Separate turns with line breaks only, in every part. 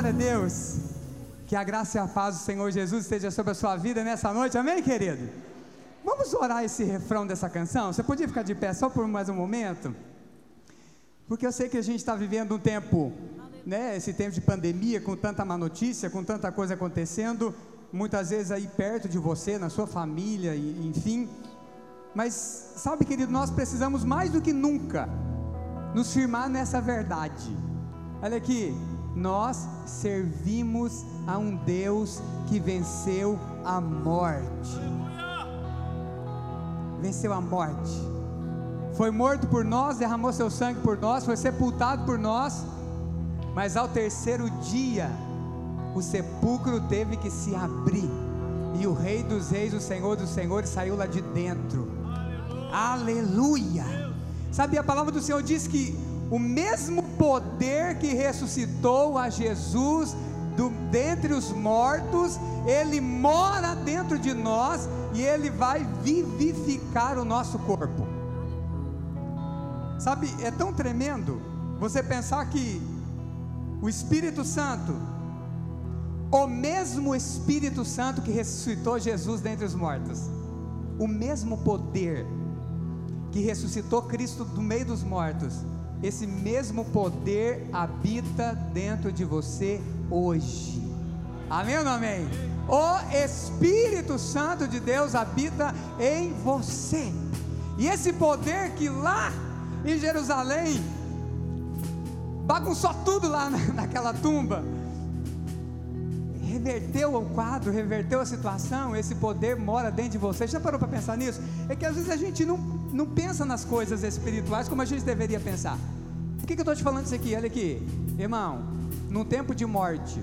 Glória a Deus. Que a graça e a paz do Senhor Jesus esteja sobre a sua vida nessa noite, amém, querido? Vamos orar esse refrão dessa canção? Você podia ficar de pé só por mais um momento? Porque eu sei que a gente está vivendo um tempo, né? Esse tempo de pandemia, com tanta má notícia, com tanta coisa acontecendo, muitas vezes aí perto de você, na sua família, enfim. Mas sabe, querido, nós precisamos mais do que nunca nos firmar nessa verdade. Olha aqui, nós servimos a um Deus que venceu a morte. Venceu a morte. Foi morto por nós, derramou seu sangue por nós, foi sepultado por nós. Mas ao terceiro dia, o sepulcro teve que se abrir. E o Rei dos Reis, o Senhor dos Senhores, saiu lá de dentro. Aleluia! Aleluia. Sabe, a palavra do Senhor diz que o mesmo poder que ressuscitou a Jesus do, dentre os mortos, ele mora dentro de nós e ele vai vivificar o nosso corpo. Sabe, é tão tremendo você pensar que o Espírito Santo, o mesmo Espírito Santo que ressuscitou Jesus dentre os mortos, o mesmo poder que ressuscitou Cristo do meio dos mortos, esse mesmo poder habita dentro de você hoje. Amém ou não amém? O Espírito Santo de Deus habita em você. E esse poder que lá em Jerusalém bagunçou tudo lá naquela tumba, reverteu o quadro, reverteu a situação, esse poder mora dentro de você. Já parou para pensar nisso? É que às vezes a gente não, não pensa nas coisas espirituais como a gente deveria pensar. Por que, que eu estou te falando isso aqui? Olha aqui, irmão, num tempo de morte,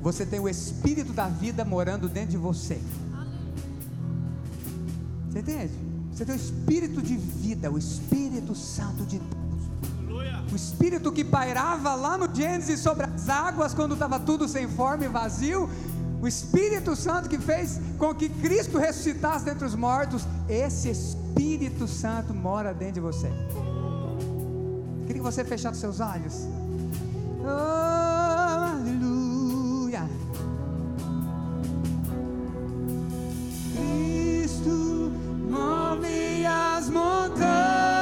você tem o Espírito da vida morando dentro de você. Você entende? Você tem o Espírito de vida, o Espírito Santo de Deus. O Espírito que pairava lá no Gênesis sobre as águas quando estava tudo sem forma e vazio. O Espírito Santo que fez com que Cristo ressuscitasse dentre os mortos. Esse Espírito Santo mora dentro de você. Queria que você fechasse seus olhos. Oh, aleluia. Cristo move as montanhas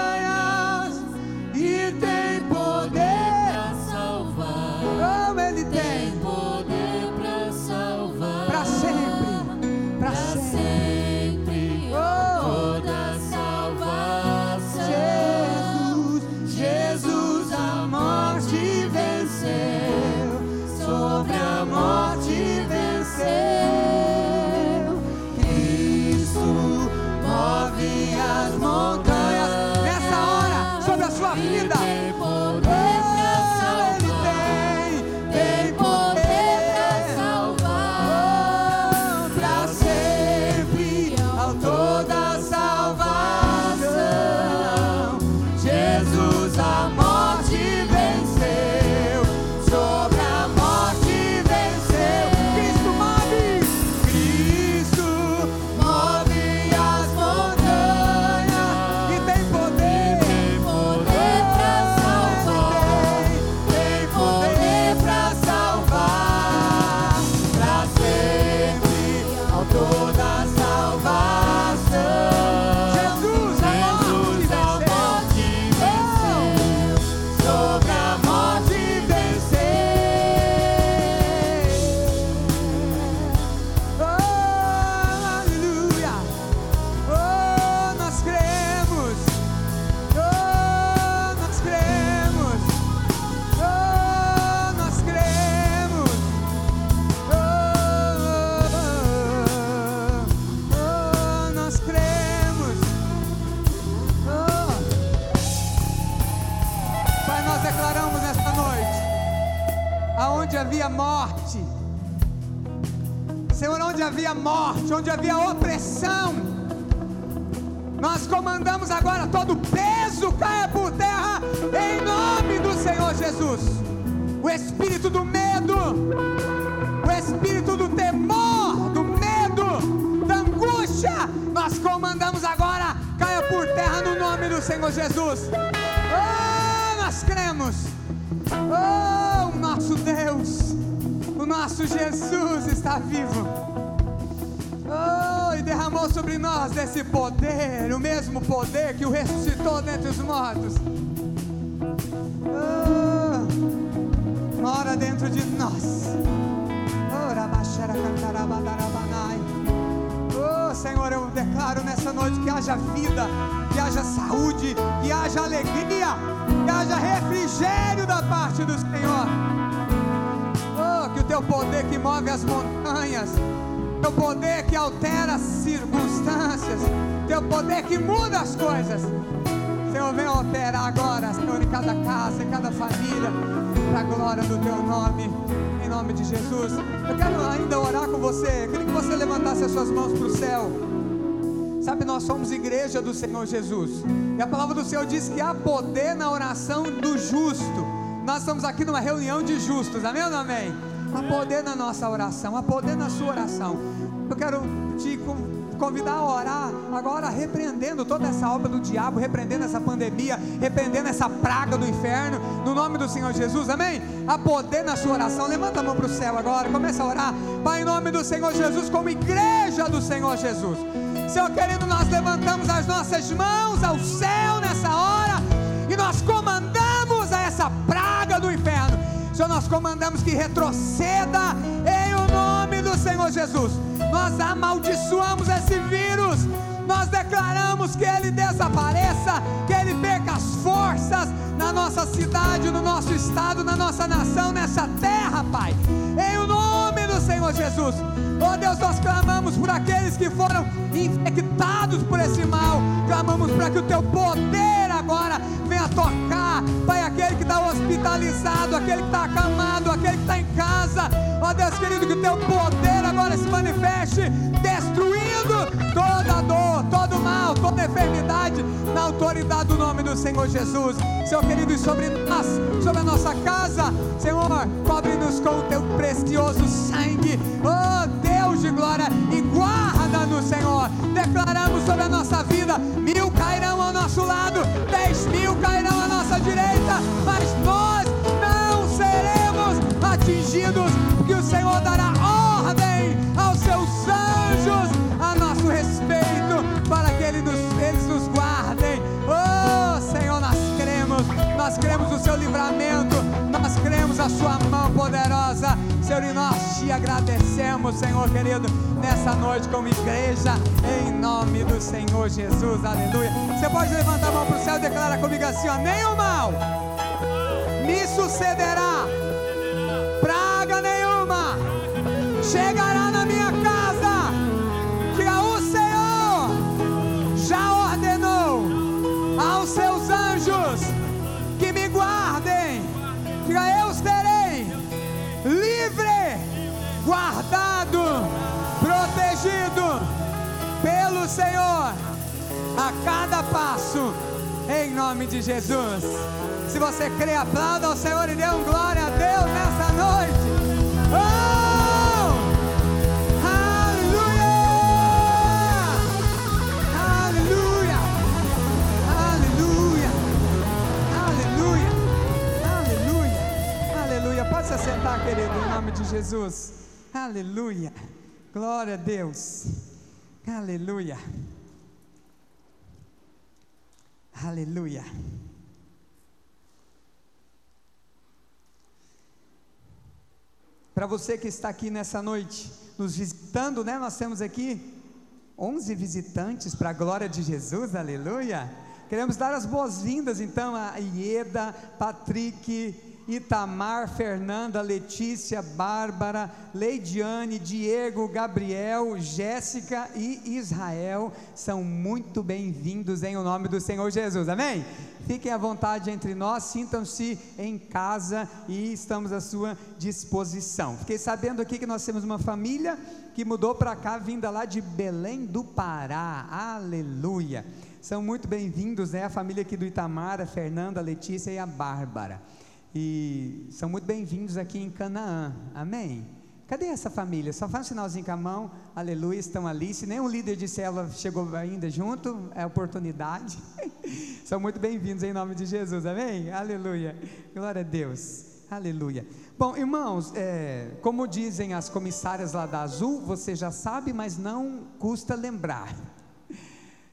coisas. Senhor, vem operar agora, Senhor, em cada casa, em cada família, para a glória do teu nome, em nome de Jesus. Eu quero ainda orar com você, eu queria que você levantasse as suas mãos para o céu. Sabe, nós somos igreja do Senhor Jesus, e a palavra do Senhor diz que há poder na oração do justo. Nós estamos aqui numa reunião de justos, amém ou não amém? Há poder na nossa oração, há poder na sua oração. Eu quero te convidar a orar agora, repreendendo toda essa obra do diabo, repreendendo essa pandemia, repreendendo essa praga do inferno, no nome do Senhor Jesus, amém? Há poder na sua oração, levanta a mão para o céu agora, começa a orar, Pai, em nome do Senhor Jesus, como igreja do Senhor Jesus. Senhor querido, nós levantamos as nossas mãos ao céu nessa hora e nós comandamos a essa praga do inferno. Senhor, nós comandamos que retroceda em o nome do Senhor Jesus. Nós amaldiçoamos esse vírus. Nós declaramos que ele desapareça, que ele perca as forças na nossa cidade, no nosso estado, na nossa nação, nessa terra, Pai. Em nome do Senhor Jesus. Oh Deus, nós clamamos por aqueles que foram infectados por esse mal. Clamamos para que o teu poder agora venha tocar, Pai, aquele que está hospitalizado, aquele que está acamado, aquele que está em casa. Ó Deus querido, que o teu poder agora se manifeste, toda dor, todo mal, toda enfermidade, na autoridade do nome do Senhor Jesus. Senhor querido, e sobre nós, sobre a nossa casa, Senhor, cobre-nos com o teu precioso sangue. Oh Deus de glória, e guarda-nos, Senhor. Declaramos sobre a nossa vida: mil cairão ao nosso lado, dez mil cairão à nossa direita, mas nós não seremos atingidos, porque o Senhor dará nós cremos no seu livramento, nós cremos a sua mão poderosa, Senhor, e nós te agradecemos, Senhor querido, nessa noite como igreja, em nome do Senhor Jesus, aleluia. Você pode levantar a mão para o céu e declarar comigo assim: ó, nenhum mal me sucederá, praga nenhuma chegará Senhor a cada passo, em nome de Jesus. Se você crê, aplauda ao Senhor e dê um glória a Deus nessa noite. Oh! Pode se assentar, querido, em nome de Jesus. Aleluia! Glória a Deus! Aleluia! Aleluia! Para você que está aqui nessa noite, nos visitando, né? Nós temos aqui 11 visitantes para a glória de Jesus, aleluia. Queremos dar as boas-vindas então a Ieda, Patrick, Itamar, Fernanda, Letícia, Bárbara, Leidiane, Diego, Gabriel, Jéssica e Israel. São muito bem-vindos em o nome do Senhor Jesus, amém? Fiquem à vontade entre nós, sintam-se em casa e estamos à sua disposição. Fiquei sabendo aqui que nós temos uma família que mudou para cá, vinda lá de Belém do Pará, aleluia. São muito bem-vindos, né? A família aqui do Itamar, a Fernanda, a Letícia e a Bárbara. E são muito bem-vindos aqui em Canaã, amém? Cadê essa família? Só faz um sinalzinho com a mão, aleluia, estão ali. Se nenhum líder de célula chegou ainda junto, é oportunidade. São muito bem-vindos em nome de Jesus, amém? Aleluia, glória a Deus. Aleluia. Bom, irmãos, é, como dizem as comissárias lá da Azul, você já sabe, mas não custa lembrar.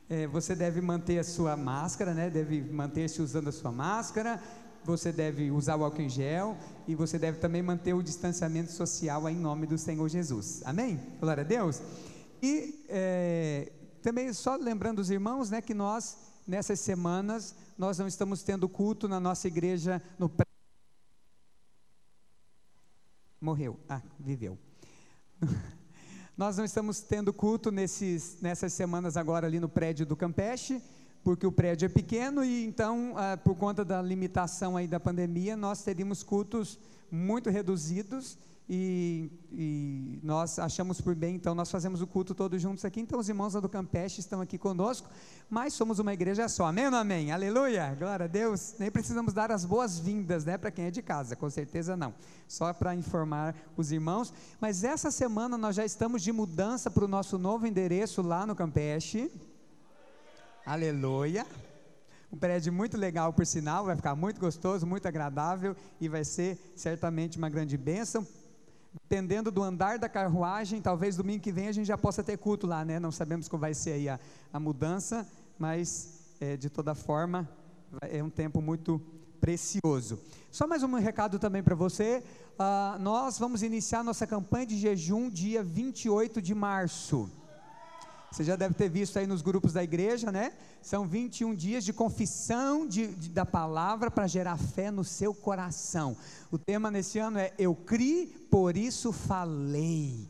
É, você deve manter a sua máscara, né? Deve manter-se usando a sua máscara. Você deve usar o álcool em gel e você deve também manter o distanciamento social em nome do Senhor Jesus. Amém? Glória a Deus. E é, também só lembrando os irmãos, né, que nós nessas semanas nós não estamos tendo culto na nossa igreja no morreu, ah, viveu. nós não estamos tendo culto nesses, nessas semanas agora ali no prédio do Campeche, porque o prédio é pequeno e então, ah, por conta da limitação aí da pandemia, nós teríamos cultos muito reduzidos e, e, nós achamos por bem, então nós fazemos o culto todos juntos aqui. Então os irmãos do Campeche estão aqui conosco, mas somos uma igreja só. Amém ou não amém? Aleluia! Glória a Deus. Nem precisamos dar as boas-vindas, né, para quem é de casa, com certeza não. Só para informar os irmãos. Mas essa semana nós já estamos de mudança para o nosso novo endereço lá no Campeche. Aleluia. Um prédio muito legal, por sinal, vai ficar muito gostoso, muito agradável e vai ser certamente uma grande bênção dependendo do andar da carruagem, talvez domingo que vem a gente já possa ter culto lá, né? Não sabemos como vai ser aí a, a mudança, mas é, de toda forma é um tempo muito precioso. Só mais um recado também para você. Uh, nós vamos iniciar nossa campanha de jejum dia 28 de março. Você já deve ter visto aí nos grupos da igreja, né? São 21 dias de confissão de, de, da palavra para gerar fé no seu coração. O tema nesse ano é Eu criei, por isso falei.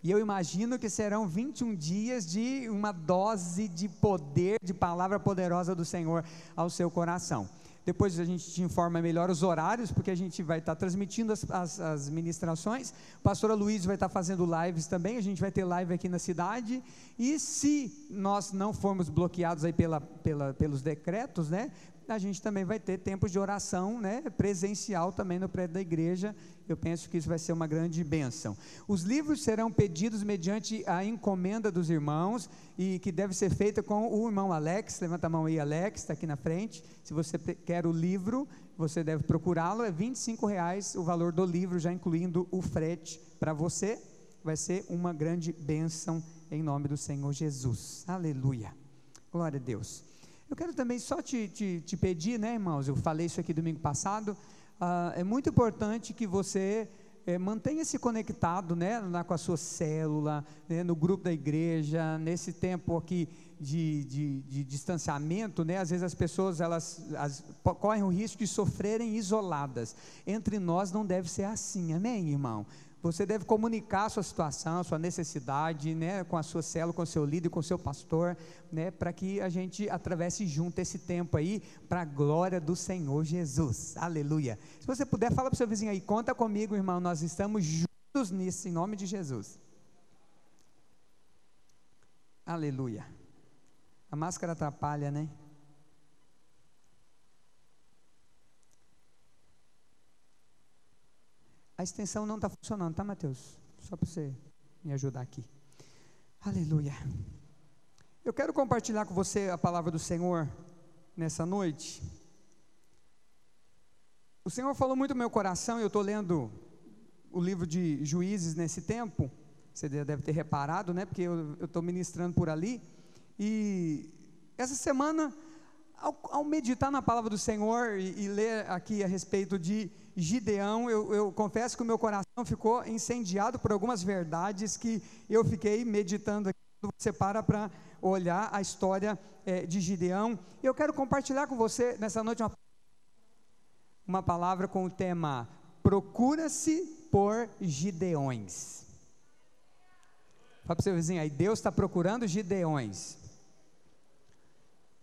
E eu imagino que serão 21 dias de uma dose de poder, de palavra poderosa do Senhor ao seu coração. Depois a gente te informa melhor os horários, porque a gente vai estar transmitindo as, as, as ministrações. A pastora Luiz vai estar fazendo lives também. A gente vai ter live aqui na cidade. E se nós não formos bloqueados aí pela, pela, pelos decretos, né? A gente também vai ter tempos de oração né, presencial também no prédio da igreja. Eu penso que isso vai ser uma grande bênção. Os livros serão pedidos mediante a encomenda dos irmãos e que deve ser feita com o irmão Alex. Levanta a mão aí, Alex, está aqui na frente. Se você quer o livro, você deve procurá-lo. É R$ reais o valor do livro, já incluindo o frete para você. Vai ser uma grande bênção em nome do Senhor Jesus. Aleluia. Glória a Deus. Eu quero também só te, te, te pedir, né, irmãos? Eu falei isso aqui domingo passado. Uh, é muito importante que você é, mantenha-se conectado né, lá com a sua célula, né, no grupo da igreja, nesse tempo aqui de, de, de distanciamento, né, às vezes as pessoas elas as, correm o risco de sofrerem isoladas. Entre nós não deve ser assim, amém, irmão? Você deve comunicar a sua situação, a sua necessidade, né, com a sua célula, com o seu líder, com o seu pastor, né, para que a gente atravesse junto esse tempo aí, para a glória do Senhor Jesus. Aleluia. Se você puder, fala para o seu vizinho aí, conta comigo, irmão, nós estamos juntos nisso, em nome de Jesus. Aleluia. A máscara atrapalha, né? A extensão não está funcionando, tá, Mateus? Só para você me ajudar aqui. Aleluia. Eu quero compartilhar com você a palavra do Senhor nessa noite. O Senhor falou muito no meu coração, eu estou lendo o livro de Juízes nesse tempo. Você deve ter reparado, né? Porque eu estou ministrando por ali. E essa semana, ao, ao meditar na palavra do Senhor e, e ler aqui a respeito de Gideão, eu, eu, confesso que o meu coração ficou incendiado por algumas verdades que eu fiquei meditando aqui. Você para para olhar a história é, de Gideão. Eu quero compartilhar com você nessa noite uma, uma palavra com o tema Procura-se por Gideões. Fala para o seu vizinho aí, Deus está procurando Gideões.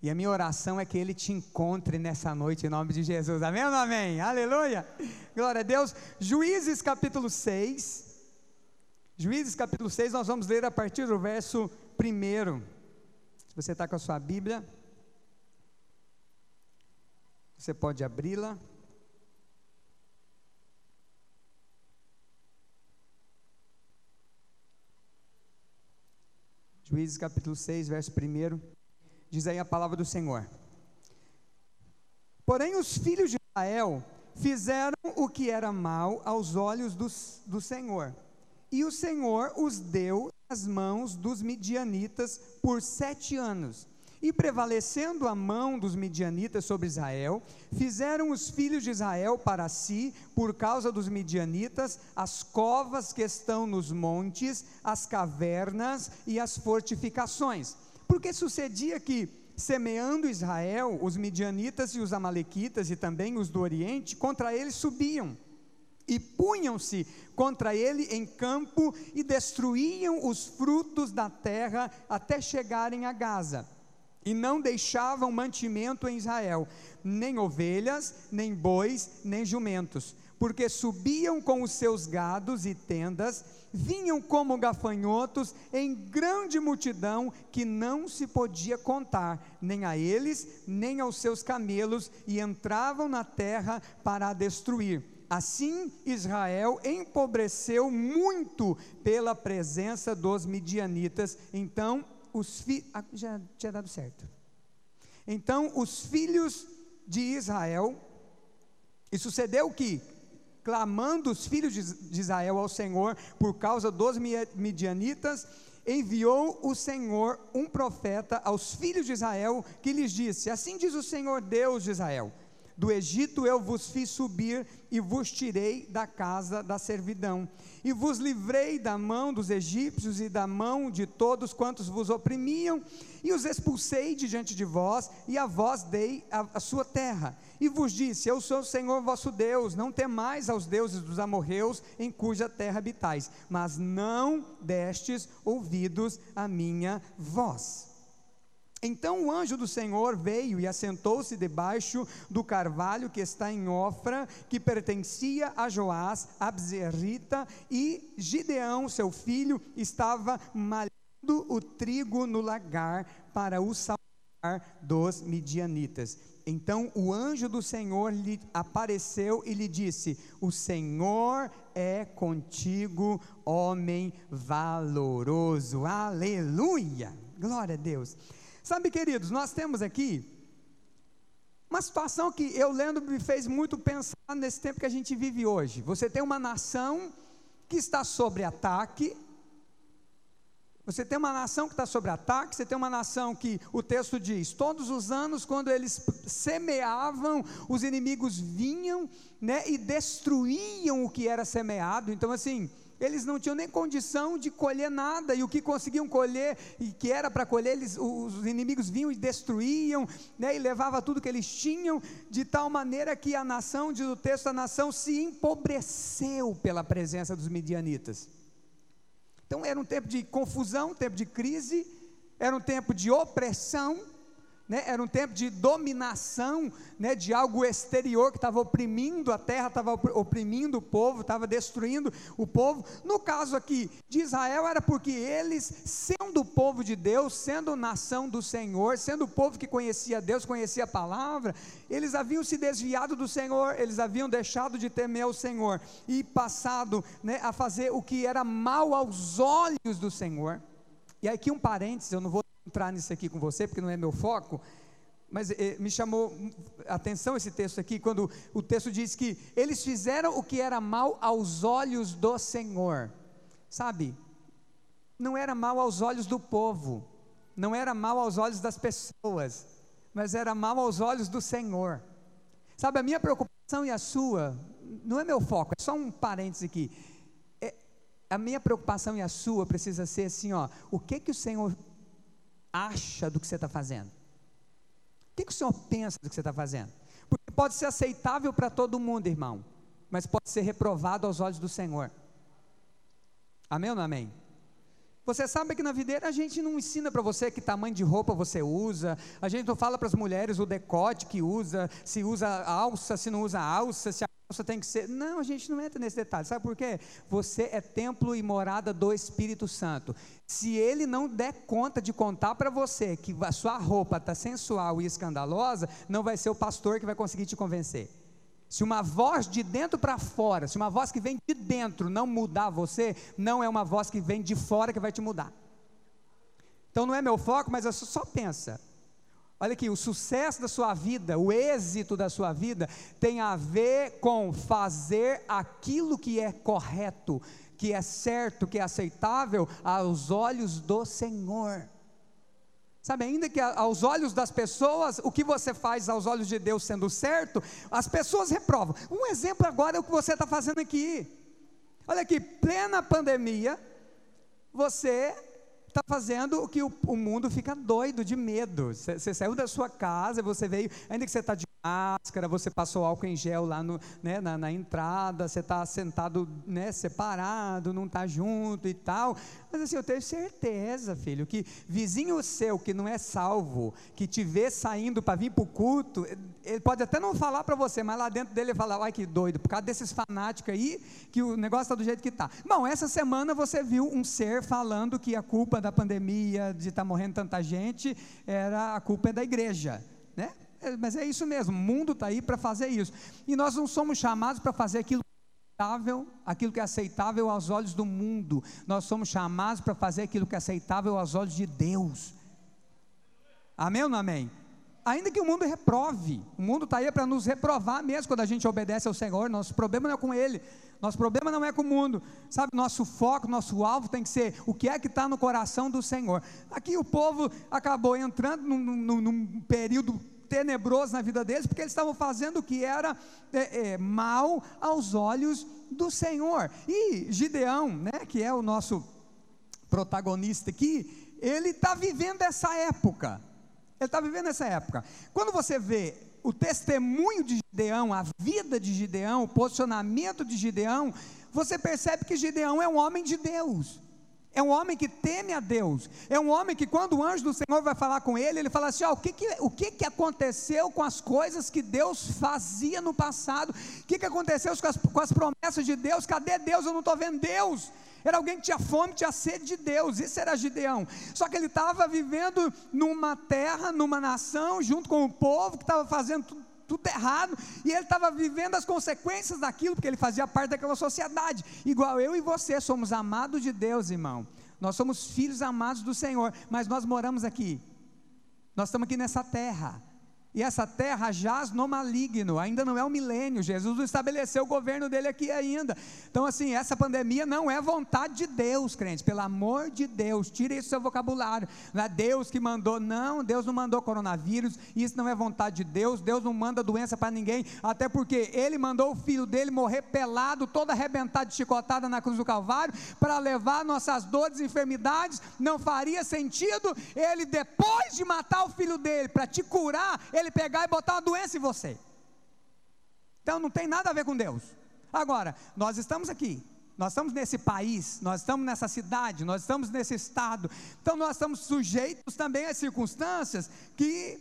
E a minha oração é que Ele te encontre nessa noite em nome de Jesus. Amém ou amém? Aleluia. Glória a Deus. Juízes capítulo 6. Juízes capítulo 6, nós vamos ler a partir do verso 1. Se você está com a sua Bíblia, você pode abri-la. Juízes capítulo 6, verso 1 diz aí a palavra do Senhor. Porém, os filhos de Israel fizeram o que era mal aos olhos do, do Senhor. E o Senhor os deu nas mãos dos midianitas por sete anos. E prevalecendo a mão dos midianitas sobre Israel, fizeram os filhos de Israel para si, por causa dos midianitas, as covas que estão nos montes, as cavernas e as fortificações. Porque sucedia que, semeando Israel, os midianitas e os amalequitas e também os do Oriente, contra eles subiam e punham-se contra ele em campo e destruíam os frutos da terra até chegarem a Gaza. E não deixavam mantimento em Israel, nem ovelhas, nem bois, nem jumentos, porque subiam com os seus gados e tendas, vinham como gafanhotos em grande multidão que não se podia contar, nem a eles, nem aos seus camelos, e entravam na terra para a destruir. Assim Israel empobreceu muito pela presença dos midianitas. Então os filhos. Ah, já tinha dado certo. Então, os filhos de Israel, e sucedeu que, clamando os filhos de Israel ao Senhor por causa dos midianitas, enviou o Senhor um profeta aos filhos de Israel que lhes disse: Assim diz o Senhor Deus de Israel do Egito eu vos fiz subir e vos tirei da casa da servidão, e vos livrei da mão dos egípcios e da mão de todos quantos vos oprimiam, e os expulsei de diante de vós, e a vós dei a, a sua terra. E vos disse: Eu sou o Senhor vosso Deus, não temais aos deuses dos amorreus em cuja terra habitais, mas não destes ouvidos à minha voz. Então o anjo do Senhor veio e assentou-se debaixo do carvalho que está em Ofra, que pertencia a Joás, Abzerita, e Gideão, seu filho, estava malhando o trigo no lagar para o salvar dos midianitas. Então o anjo do Senhor lhe apareceu e lhe disse: O Senhor é contigo, homem valoroso. Aleluia! Glória a Deus. Sabe, queridos, nós temos aqui uma situação que eu lendo me fez muito pensar nesse tempo que a gente vive hoje. Você tem uma nação que está sob ataque. Você tem uma nação que está sob ataque, você tem uma nação que o texto diz: todos os anos, quando eles semeavam, os inimigos vinham né, e destruíam o que era semeado. Então, assim, eles não tinham nem condição de colher nada, e o que conseguiam colher, e que era para colher, eles, os inimigos vinham e destruíam, né, e levava tudo que eles tinham, de tal maneira que a nação, diz o texto, a nação se empobreceu pela presença dos midianitas. Então era um tempo de confusão, um tempo de crise, era um tempo de opressão, né, era um tempo de dominação, né, de algo exterior que estava oprimindo a terra, estava oprimindo o povo, estava destruindo o povo. No caso aqui de Israel, era porque eles, sendo o povo de Deus, sendo nação do Senhor, sendo o povo que conhecia Deus, conhecia a palavra, eles haviam se desviado do Senhor, eles haviam deixado de temer o Senhor e passado né, a fazer o que era mal aos olhos do Senhor. E aqui um parênteses, eu não vou entrar nisso aqui com você, porque não é meu foco, mas eh, me chamou atenção esse texto aqui, quando o texto diz que eles fizeram o que era mal aos olhos do Senhor, sabe? Não era mal aos olhos do povo, não era mal aos olhos das pessoas, mas era mal aos olhos do Senhor. Sabe, a minha preocupação e a sua, não é meu foco, é só um parênteses aqui. É, a minha preocupação e a sua precisa ser assim, ó, o que que o Senhor acha do que você está fazendo? O que, que o Senhor pensa do que você está fazendo? Porque pode ser aceitável para todo mundo, irmão, mas pode ser reprovado aos olhos do Senhor. Amém ou não amém? Você sabe que na videira a gente não ensina para você que tamanho de roupa você usa, a gente não fala para as mulheres o decote que usa, se usa alça, se não usa alça, se a alça tem que ser. Não, a gente não entra nesse detalhe. Sabe por quê? Você é templo e morada do Espírito Santo. Se ele não der conta de contar para você que a sua roupa está sensual e escandalosa, não vai ser o pastor que vai conseguir te convencer. Se uma voz de dentro para fora, se uma voz que vem de dentro não mudar você, não é uma voz que vem de fora que vai te mudar. Então não é meu foco, mas só pensa. Olha aqui, o sucesso da sua vida, o êxito da sua vida, tem a ver com fazer aquilo que é correto, que é certo, que é aceitável aos olhos do Senhor. Sabe, ainda que aos olhos das pessoas, o que você faz aos olhos de Deus sendo certo, as pessoas reprovam. Um exemplo agora é o que você está fazendo aqui. Olha aqui, plena pandemia, você está fazendo o que o, o, mundo fica doido de medo. Você saiu da sua casa, você veio, ainda que você está de máscara, você passou álcool em gel lá no, né, na, na, entrada, você está sentado né, separado, não está junto e tal. Mas assim, eu tenho certeza, filho, que vizinho seu que não é salvo, que te vê saindo para vir para o culto, ele pode até não falar para você, mas lá dentro dele ele fala, ai que doido, por causa desses fanáticos aí, que o negócio está do jeito que está. Bom, essa semana você viu um ser falando que a culpa da pandemia, de estar tá morrendo tanta gente, era a culpa é da igreja, né? É, mas é isso mesmo, o mundo está aí para fazer isso. E nós não somos chamados para fazer aquilo é aceitável, aquilo que é aceitável aos olhos do mundo. Nós somos chamados para fazer aquilo que é aceitável aos olhos de Deus. Amém ou não amém? Ainda que o mundo reprove, o mundo está aí para nos reprovar mesmo quando a gente obedece ao Senhor. Nosso problema não é com Ele, nosso problema não é com o mundo, sabe? Nosso foco, nosso alvo tem que ser o que é que está no coração do Senhor. Aqui o povo acabou entrando num, num, num período tenebroso na vida deles, porque eles estavam fazendo o que era é, é, mal aos olhos do Senhor. E Gideão, né, que é o nosso protagonista aqui, ele está vivendo essa época. Ele está vivendo essa época. Quando você vê o testemunho de Gideão, a vida de Gideão, o posicionamento de Gideão, você percebe que Gideão é um homem de Deus. É um homem que teme a Deus. É um homem que, quando o anjo do Senhor vai falar com ele, ele fala assim: ó, o, que, que, o que, que aconteceu com as coisas que Deus fazia no passado? O que, que aconteceu com as, com as promessas de Deus? Cadê Deus? Eu não estou vendo Deus. Era alguém que tinha fome, tinha sede de Deus. Isso era Gideão. Só que ele estava vivendo numa terra, numa nação, junto com o povo que estava fazendo tudo tudo errado, e ele estava vivendo as consequências daquilo, porque ele fazia parte daquela sociedade, igual eu e você somos amados de Deus, irmão. Nós somos filhos amados do Senhor, mas nós moramos aqui. Nós estamos aqui nessa terra. E essa terra jaz no maligno, ainda não é o milênio, Jesus não estabeleceu o governo dele aqui ainda. Então, assim, essa pandemia não é vontade de Deus, crente, pelo amor de Deus, tire isso do seu vocabulário. Não é Deus que mandou, não, Deus não mandou coronavírus, isso não é vontade de Deus, Deus não manda doença para ninguém, até porque Ele mandou o filho dele morrer pelado, todo arrebentado de chicotada na cruz do Calvário, para levar nossas dores e enfermidades. Não faria sentido Ele, depois de matar o filho dele, para te curar, Ele ele pegar e botar uma doença em você. Então não tem nada a ver com Deus. Agora, nós estamos aqui, nós estamos nesse país, nós estamos nessa cidade, nós estamos nesse estado, então nós estamos sujeitos também às circunstâncias que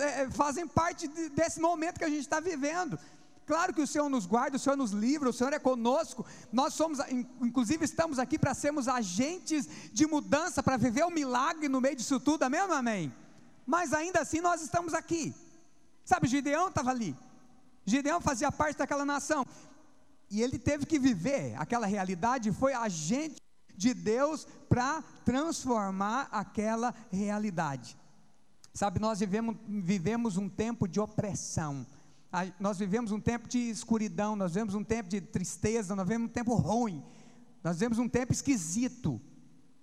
é, fazem parte desse momento que a gente está vivendo. Claro que o Senhor nos guarda, o Senhor nos livra, o Senhor é conosco. Nós somos, inclusive, estamos aqui para sermos agentes de mudança, para viver o um milagre no meio disso tudo, amém ou amém? Mas ainda assim nós estamos aqui. Sabe, Gideão estava ali. Gideão fazia parte daquela nação. E ele teve que viver aquela realidade, foi agente de Deus para transformar aquela realidade. Sabe, nós vivemos, vivemos um tempo de opressão, nós vivemos um tempo de escuridão, nós vivemos um tempo de tristeza, nós vivemos um tempo ruim, nós vivemos um tempo esquisito.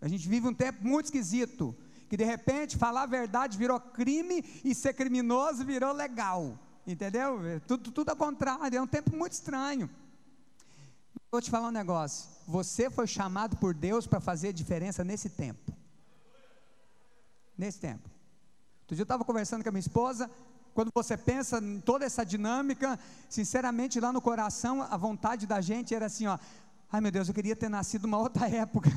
A gente vive um tempo muito esquisito que de repente falar a verdade virou crime e ser criminoso virou legal. Entendeu? Tudo, tudo ao contrário, é um tempo muito estranho. Vou te falar um negócio. Você foi chamado por Deus para fazer diferença nesse tempo. Nesse tempo. Outro dia eu estava conversando com a minha esposa. Quando você pensa em toda essa dinâmica, sinceramente, lá no coração, a vontade da gente era assim: ó, ai meu Deus, eu queria ter nascido numa outra época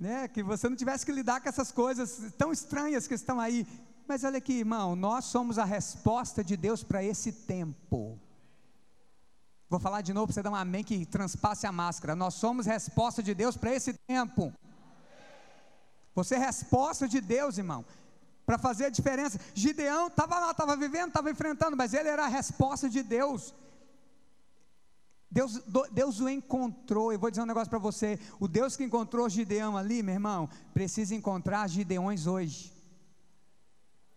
né, que você não tivesse que lidar com essas coisas tão estranhas que estão aí. Mas olha aqui, irmão, nós somos a resposta de Deus para esse tempo. Vou falar de novo para você dar um amém que transpasse a máscara. Nós somos resposta de Deus para esse tempo. Você é resposta de Deus, irmão, para fazer a diferença. Gideão estava lá, estava vivendo, estava enfrentando, mas ele era a resposta de Deus. Deus, Deus o encontrou, eu vou dizer um negócio para você: o Deus que encontrou Gideão ali, meu irmão, precisa encontrar Gideões hoje.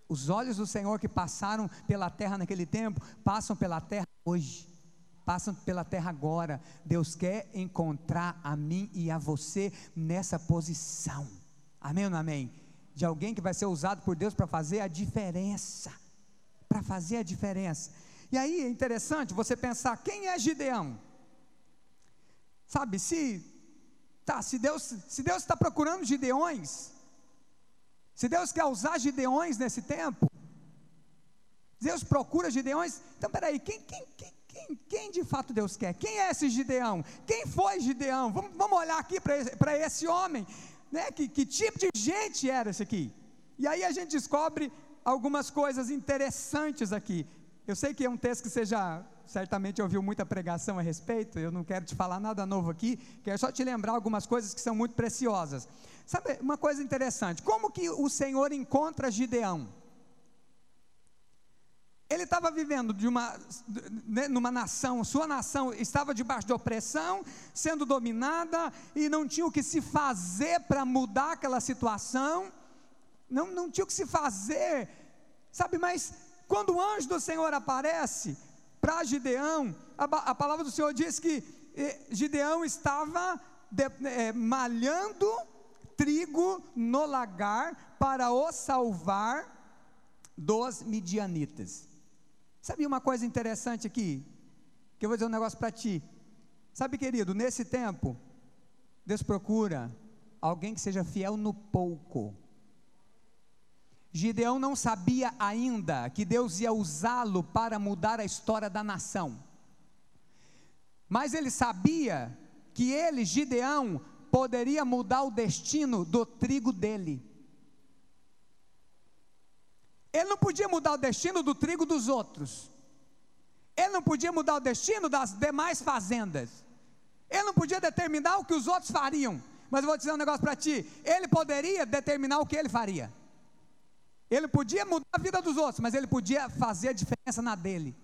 Os olhos do Senhor que passaram pela terra naquele tempo, passam pela terra hoje, passam pela terra agora. Deus quer encontrar a mim e a você nessa posição. Amém ou não amém? De alguém que vai ser usado por Deus para fazer a diferença. Para fazer a diferença. E aí é interessante você pensar: quem é Gideão? Sabe, se Tá, se Deus se Deus está procurando Gideões, se Deus quer usar Gideões nesse tempo, Deus procura Gideões, então peraí, quem, quem, quem, quem, quem de fato Deus quer? Quem é esse Gideão? Quem foi Gideão? Vamos, vamos olhar aqui para esse, homem, né? Que, que tipo de gente era esse aqui? E aí a gente descobre algumas coisas interessantes aqui. Eu sei que é um texto que você já certamente ouviu muita pregação a respeito, eu não quero te falar nada novo aqui, quero só te lembrar algumas coisas que são muito preciosas. Sabe uma coisa interessante? Como que o Senhor encontra Gideão? Ele estava vivendo de uma, né, numa nação, sua nação estava debaixo de opressão, sendo dominada, e não tinha o que se fazer para mudar aquela situação, não, não tinha o que se fazer, sabe, mas quando o anjo do Senhor aparece, para Gideão, a, a, palavra do Senhor diz que eh, Gideão estava de, eh, malhando trigo no lagar para o salvar dos midianitas. Sabe uma coisa interessante aqui? Que eu vou dizer um negócio para ti. Sabe, querido, nesse tempo, Deus procura alguém que seja fiel no pouco Gideão não sabia ainda que Deus ia usá-lo para mudar a história da nação. Mas ele sabia que ele, Gideão, poderia mudar o destino do trigo dele. Ele não podia mudar o destino do trigo dos outros. Ele não podia mudar o destino das demais fazendas. Ele não podia determinar o que os outros fariam. Mas eu vou dizer um negócio para ti: ele poderia determinar o que ele faria. Ele podia mudar a vida dos outros, mas ele podia fazer a diferença na dele.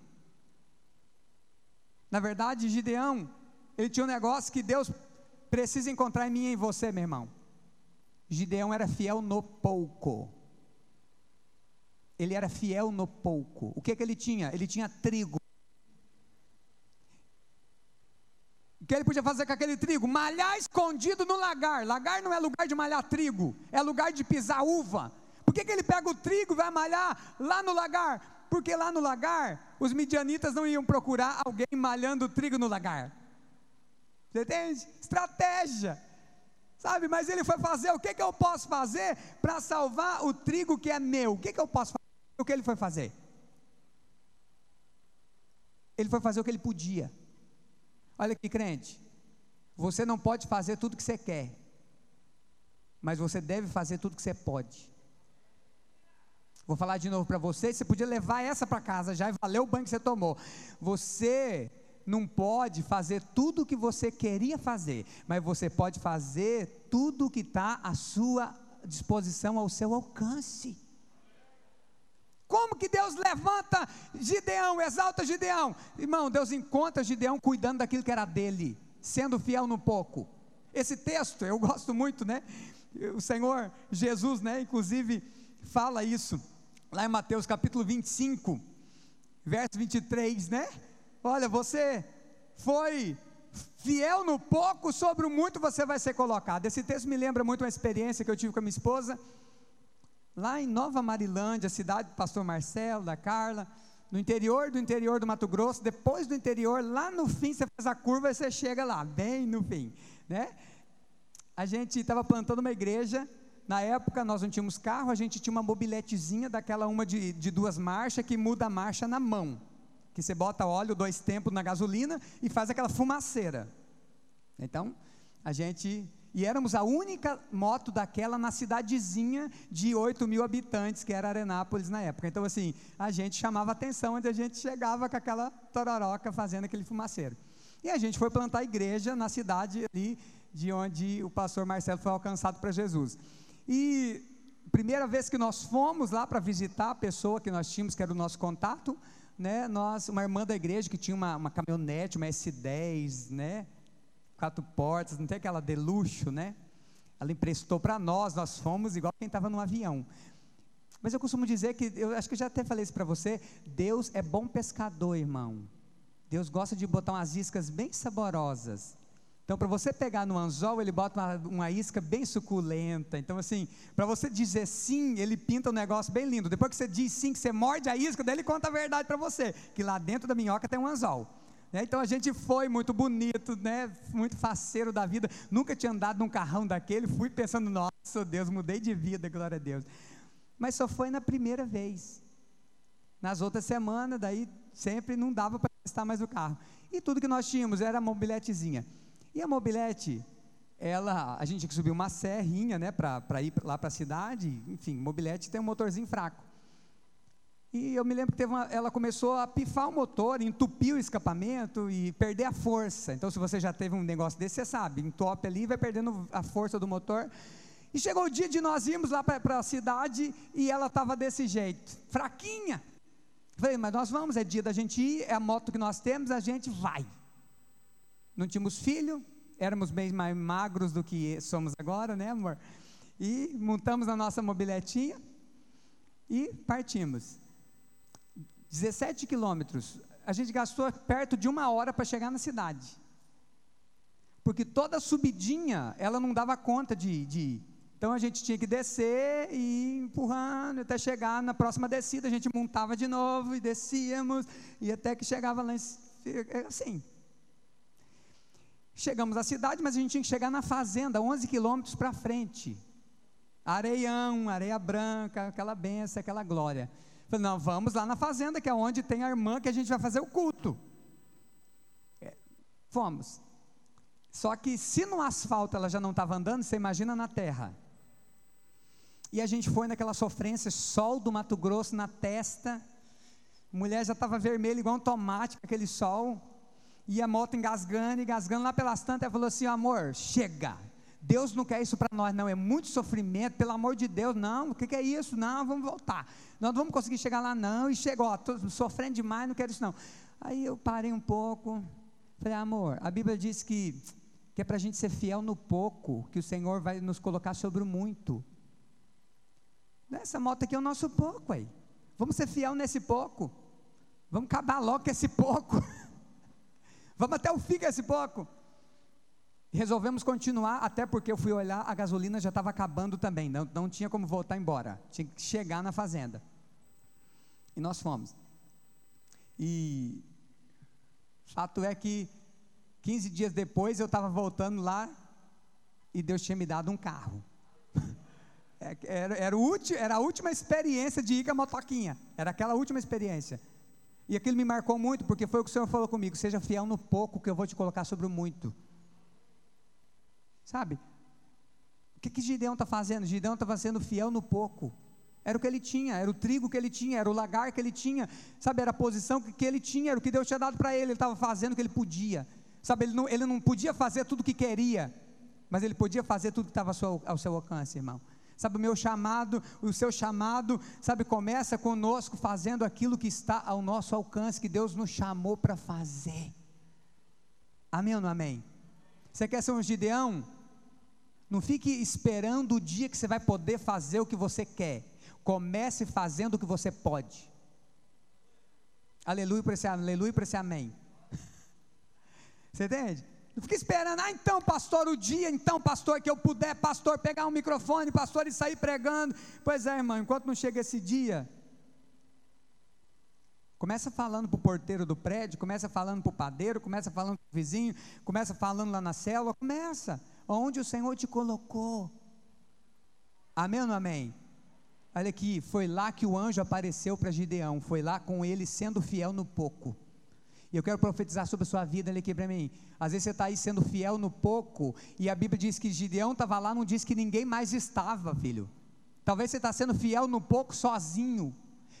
Na verdade, Gideão, ele tinha um negócio que Deus precisa encontrar em mim e em você, meu irmão. Gideão era fiel no pouco. Ele era fiel no pouco. O que, que ele tinha? Ele tinha trigo. O que ele podia fazer com aquele trigo? Malhar escondido no lagar. Lagar não é lugar de malhar trigo, é lugar de pisar uva. Por que, que ele pega o trigo e vai malhar lá no lagar? Porque lá no lagar, os midianitas não iam procurar alguém malhando trigo no lagar. Você entende? Estratégia. Sabe, mas ele foi fazer, o que, que eu posso fazer para salvar o trigo que é meu? O que, que eu posso fazer? O que ele foi fazer? Ele foi fazer o que ele podia. Olha aqui, crente. Você não pode fazer tudo que você quer, mas você deve fazer tudo que você pode. Vou falar de novo para você, você podia levar essa para casa já e valeu o banho que você tomou. Você não pode fazer tudo o que você queria fazer, mas você pode fazer tudo o que está à sua disposição, ao seu alcance. Como que Deus levanta Gideão, exalta Gideão? Irmão, Deus encontra Gideão cuidando daquilo que era dele, sendo fiel no pouco. Esse texto, eu gosto muito, né? O Senhor Jesus, né, inclusive, fala isso lá em Mateus capítulo 25, verso 23, né? Olha, você foi fiel no pouco, sobre o muito você vai ser colocado. Esse texto me lembra muito uma experiência que eu tive com a minha esposa, lá em Nova Marilândia, cidade do pastor Marcelo, da Carla, no interior do interior do Mato Grosso, depois do interior, lá no fim, você faz a curva e você chega lá, bem no fim, né? A gente estava plantando uma igreja na época nós não tínhamos carro, a gente tinha uma mobiletezinha daquela uma de, de duas marchas que muda a marcha na mão. Que você bota óleo dois tempos na gasolina e faz aquela fumaceira. Então, a gente. E éramos a única moto daquela na cidadezinha de 8 mil habitantes, que era Arenápolis na época. Então, assim, a gente chamava atenção onde a gente chegava com aquela tororoca fazendo aquele fumaceiro. E a gente foi plantar igreja na cidade ali de onde o pastor Marcelo foi alcançado para Jesus. E primeira vez que nós fomos lá para visitar a pessoa que nós tínhamos, que era o nosso contato, né, nós, uma irmã da igreja que tinha uma, uma caminhonete, uma S10, né, quatro portas, não tem aquela de luxo, né? Ela emprestou para nós, nós fomos igual quem estava no avião. Mas eu costumo dizer que, eu acho que eu já até falei isso para você, Deus é bom pescador, irmão. Deus gosta de botar umas iscas bem saborosas. Então, para você pegar no anzol, ele bota uma, uma isca bem suculenta. Então, assim, para você dizer sim, ele pinta um negócio bem lindo. Depois que você diz sim, que você morde a isca, daí ele conta a verdade para você, que lá dentro da minhoca tem um anzol. Né? Então a gente foi muito bonito, né? muito faceiro da vida. Nunca tinha andado num carrão daquele. Fui pensando, nossa Deus, mudei de vida, glória a Deus. Mas só foi na primeira vez. Nas outras semanas, daí sempre não dava para estar mais o carro. E tudo que nós tínhamos era a mobiletezinha. E a mobilete, ela, a gente tinha que subir uma serrinha, né, para ir lá para a cidade. Enfim, mobilete tem um motorzinho fraco. E eu me lembro que uma, ela começou a pifar o motor, entupir o escapamento e perder a força. Então, se você já teve um negócio desse, você sabe, entope ali, vai perdendo a força do motor. E chegou o dia de nós irmos lá para a cidade e ela estava desse jeito, fraquinha. Falei, mas nós vamos, é dia da gente ir, é a moto que nós temos, a gente vai. Não tínhamos filho, éramos bem mais magros do que somos agora, né, amor? E montamos a nossa mobiletinha e partimos. 17 quilômetros, a gente gastou perto de uma hora para chegar na cidade. Porque toda subidinha, ela não dava conta de, de. Então a gente tinha que descer e ir empurrando até chegar na próxima descida. A gente montava de novo e descíamos, e até que chegava lá é assim. Chegamos à cidade, mas a gente tinha que chegar na fazenda, 11 quilômetros para frente. Areião, areia branca, aquela benção, aquela glória. Falei, não, vamos lá na fazenda, que é onde tem a irmã que a gente vai fazer o culto. É, fomos. Só que se no asfalto ela já não estava andando, você imagina na terra. E a gente foi naquela sofrência, sol do Mato Grosso na testa, mulher já estava vermelha igual um tomate aquele sol, e a moto engasgando, engasgando lá pelas tantas, ela falou assim, amor, chega, Deus não quer isso para nós, não. É muito sofrimento, pelo amor de Deus, não. O que, que, é isso? Não, vamos voltar. Nós não vamos conseguir chegar lá, não. E chegou, tô sofrendo demais, não quero isso, não. Aí eu parei um pouco, falei, amor, a Bíblia diz que, que é para a gente ser fiel no pouco, que o Senhor vai nos colocar sobre o muito. Essa moto aqui é o nosso pouco aí. Vamos ser fiel nesse pouco. Vamos acabar logo com esse pouco. vamos até o fim com esse pouco. Resolvemos continuar, até porque eu fui olhar, a gasolina já estava acabando também, não, não tinha como voltar embora, tinha que chegar na fazenda. E nós fomos. E fato é que 15 dias depois eu estava voltando lá e Deus tinha me dado um carro. É, era, era, último, era a última experiência de ir com a motoquinha, era aquela última experiência. E aquilo me marcou muito, porque foi o que o Senhor falou comigo: seja fiel no pouco, que eu vou te colocar sobre o muito. Sabe? O que, que Gideão está fazendo? Gideão estava sendo fiel no pouco. Era o que ele tinha, era o trigo que ele tinha, era o lagar que ele tinha, sabe? Era a posição que, que ele tinha, era o que Deus tinha dado para ele. Ele estava fazendo o que ele podia, sabe? Ele não, ele não podia fazer tudo o que queria, mas ele podia fazer tudo que estava ao ao seu alcance, irmão. Sabe, o meu chamado, o seu chamado, sabe, começa conosco fazendo aquilo que está ao nosso alcance, que Deus nos chamou para fazer. Amém ou não amém? Você quer ser um Gideão? Não fique esperando o dia que você vai poder fazer o que você quer. Comece fazendo o que você pode. Aleluia para esse aleluia para esse amém. Você entende? Não fique esperando, ah, então, pastor, o dia, então, pastor, que eu puder, pastor, pegar um microfone, pastor, e sair pregando. Pois é, irmão, enquanto não chega esse dia, começa falando para o porteiro do prédio, começa falando para o padeiro, começa falando para o vizinho, começa falando lá na célula, começa onde o Senhor te colocou. Amém ou não amém? Olha aqui, foi lá que o anjo apareceu para Gideão, foi lá com ele sendo fiel no pouco. E eu quero profetizar sobre a sua vida, olha aqui para mim. Às vezes você está aí sendo fiel no pouco, e a Bíblia diz que Gideão estava lá, não diz que ninguém mais estava, filho. Talvez você está sendo fiel no pouco sozinho.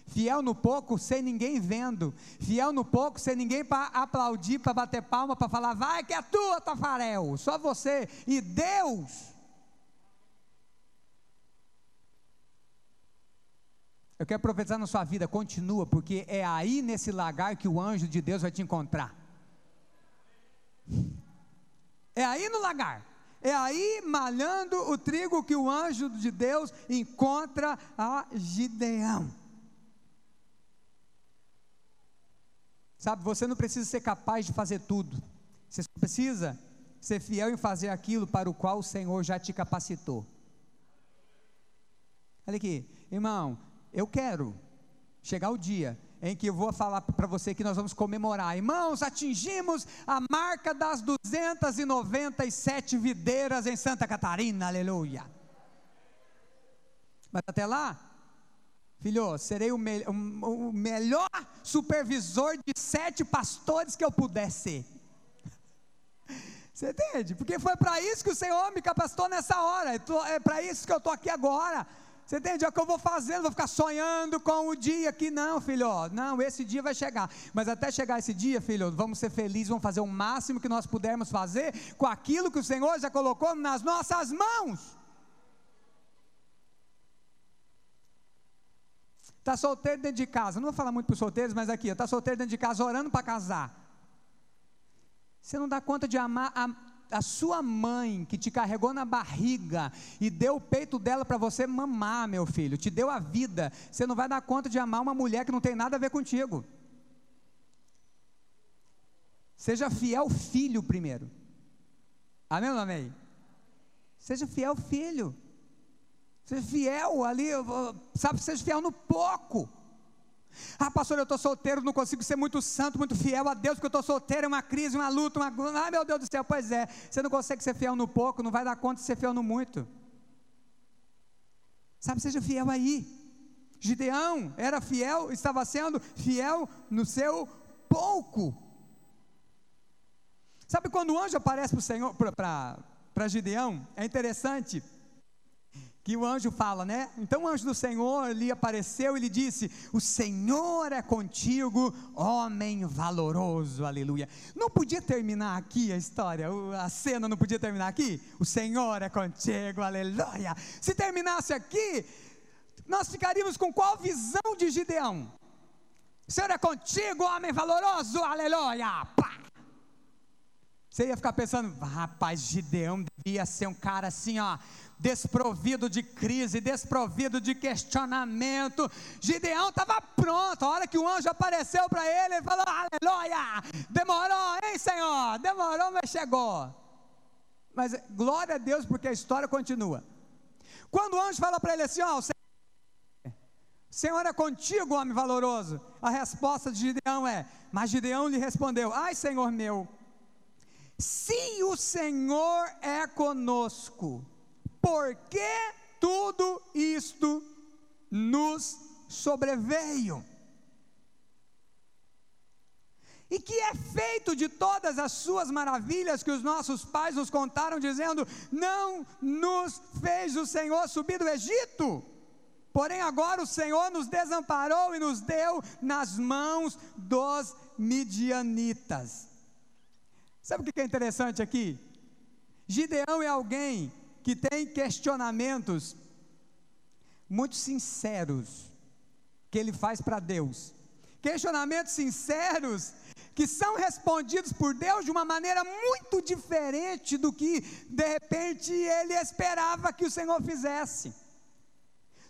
Fiel no pouco, sem ninguém vendo. Fiel no pouco, sem ninguém para aplaudir, para bater palma, para falar, vai que é tua, Tafarel. Só você e Deus. Eu quero profetizar na sua vida, continua, porque é aí nesse lagar que o anjo de Deus vai te encontrar. É aí no lagar. É aí malhando o trigo que o anjo de Deus encontra a Gideão. Sabe, você não precisa ser capaz de fazer tudo. Você só precisa ser fiel em fazer aquilo para o qual o Senhor já te capacitou. Olha aqui, irmão, eu quero chegar o dia em que eu vou falar para você que nós vamos comemorar. Irmãos, atingimos a marca das 297 videiras em Santa Catarina, aleluia. Mas até lá, filho, serei o, me o, melhor supervisor de sete pastores que eu puder ser. Você entende? Porque foi para isso que o Senhor me capacitou nessa hora, é para isso que eu estou aqui agora. Você entende? É o que eu vou fazendo, vou ficar sonhando com o dia que não, filho. Não, esse dia vai chegar. Mas até chegar esse dia, filho, vamos ser felizes, vamos fazer o máximo que nós pudermos fazer com aquilo que o Senhor já colocou nas nossas mãos. Está solteiro dentro de casa, não vou falar muito para os solteiros, mas aqui, está solteiro dentro de casa orando para casar. Você não dá conta de amar a sua mãe que te carregou na barriga e deu o peito dela para você mamar, meu filho, te deu a vida, você não vai dar conta de amar uma mulher que não tem nada a ver contigo. Seja fiel filho primeiro. Amém ou não amém? Seja fiel filho. Seja fiel ali, sabe, seja fiel no pouco. Ah, pastor, eu estou solteiro, não consigo ser muito santo, muito fiel a Deus, porque eu estou solteiro, é uma crise, uma luta, uma. Ai, meu Deus do céu, pois é. Você não consegue ser fiel no pouco, não vai dar conta de ser fiel no muito. Sabe, seja fiel aí. Gideão era fiel, estava sendo fiel no seu pouco. Sabe quando o anjo aparece para Gideão, é interessante que o anjo fala, né? Então o anjo do Senhor lhe apareceu e lhe disse: O Senhor é contigo, homem valoroso, aleluia. Não podia terminar aqui a história, a cena não podia terminar aqui? O Senhor é contigo, aleluia. Se terminasse aqui, nós ficaríamos com qual visão de Gideão? O Senhor é contigo, homem valoroso, aleluia. Pá. Você ia ficar pensando, rapaz, Gideão devia ser um cara assim, ó desprovido de crise, desprovido de questionamento. Gideão estava pronto. A hora que o anjo apareceu para ele, ele falou: Aleluia! Demorou, hein, Senhor? Demorou, mas chegou. Mas glória a Deus, porque a história continua. Quando o anjo fala para ele assim: Ó, oh, Senhor é contigo, homem valoroso. A resposta de Gideão é: Mas Gideão lhe respondeu: Ai, Senhor meu, se o Senhor é conosco, por que tudo isto nos sobreveio? E que é feito de todas as suas maravilhas que os nossos pais nos contaram, dizendo: Não nos fez o Senhor subir do Egito. Porém, agora o Senhor nos desamparou e nos deu nas mãos dos midianitas. Sabe o que é interessante aqui? Gideão é alguém que tem questionamentos muito sinceros que ele faz para Deus. Questionamentos sinceros que são respondidos por Deus de uma maneira muito diferente do que de repente ele esperava que o Senhor fizesse.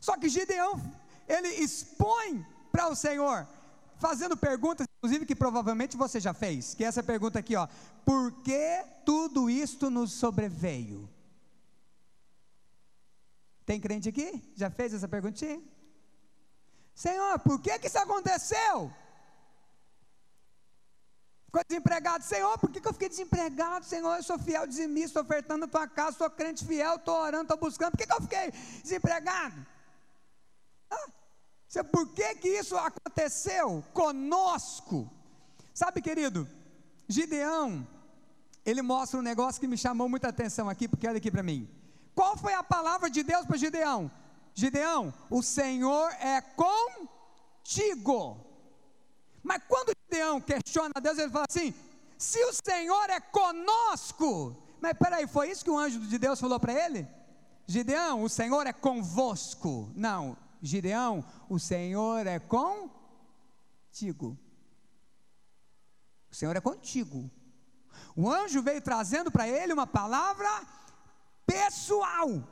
Só que Gideão, ele expõe para o Senhor, fazendo perguntas, inclusive que provavelmente você já fez, que é essa pergunta aqui, ó: por que tudo isto nos sobreveio? Tem crente aqui? Já fez essa perguntinha? Senhor, por que que isso aconteceu? Ficou desempregado, Senhor, por que, que eu fiquei desempregado? Senhor, eu sou fiel, dizimista, estou ofertando a tua casa, sou crente fiel, estou orando, estou buscando, por que, que eu fiquei desempregado? Ah, por que que isso aconteceu conosco? Sabe, querido, Gideão, ele mostra um negócio que me chamou muita atenção aqui, porque olha aqui para mim. Qual foi a palavra de Deus para Gideão? Gideão, o Senhor é contigo. Mas quando Gideão questiona Deus, ele fala assim: se o Senhor é conosco. Mas peraí, foi isso que o anjo de Deus falou para ele? Gideão, o Senhor é convosco. Não, Gideão, o Senhor é contigo. O Senhor é contigo. O anjo veio trazendo para ele uma palavra pessoal.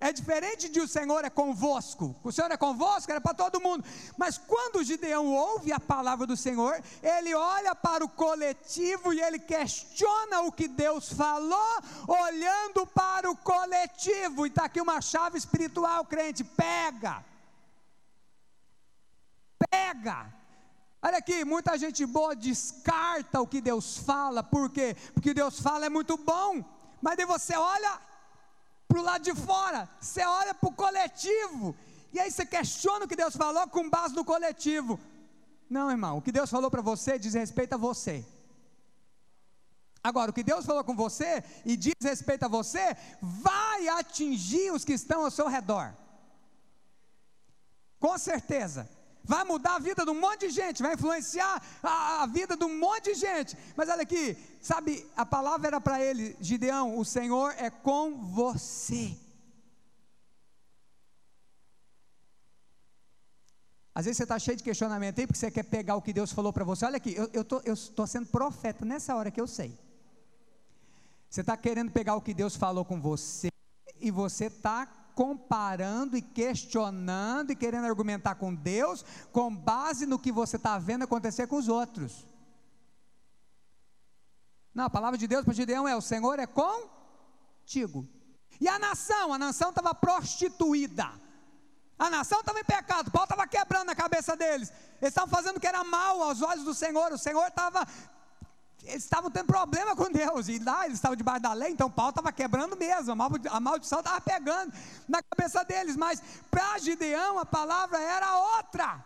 É diferente de o Senhor é convosco. O Senhor é convosco, era para todo mundo. Mas quando Gideão ouve a palavra do Senhor, ele olha para o coletivo e ele questiona o que Deus falou, olhando para o coletivo. E está aqui uma chave espiritual, crente. Pega. Pega. Olha aqui, muita gente boa descarta o que Deus fala, por quê? Porque Deus fala é muito bom, mas daí você olha para o lado de fora, você olha para o coletivo, e aí você questiona o que Deus falou com base no coletivo. Não, irmão, o que Deus falou para você diz respeito a você. Agora, o que Deus falou com você e diz respeito a você, vai atingir os que estão ao seu redor. Com certeza vai mudar a vida de um monte de gente, vai influenciar a, a vida de um monte de gente. Mas olha aqui, sabe, a palavra era para ele, Gideão: o Senhor é com você. Às vezes você está cheio de questionamento aí, porque você quer pegar o que Deus falou para você. Olha aqui, eu estou eu tô sendo profeta nessa hora que eu sei. Você está querendo pegar o que Deus falou com você, e você está comparando e questionando e querendo argumentar com Deus com base no que você está vendo acontecer com os outros. Não, a palavra de Deus para Gideão é: o Senhor é contigo. E a nação, a nação estava prostituída. A nação estava em pecado, Paulo estava quebrando a cabeça deles. Eles estavam fazendo o que era mal aos olhos do Senhor. O Senhor estava eles estavam tendo problema com Deus, e lá eles estavam debaixo da lei, então Paulo estava quebrando mesmo, a maldição estava pegando na cabeça deles, mas para Gideão a palavra era outra.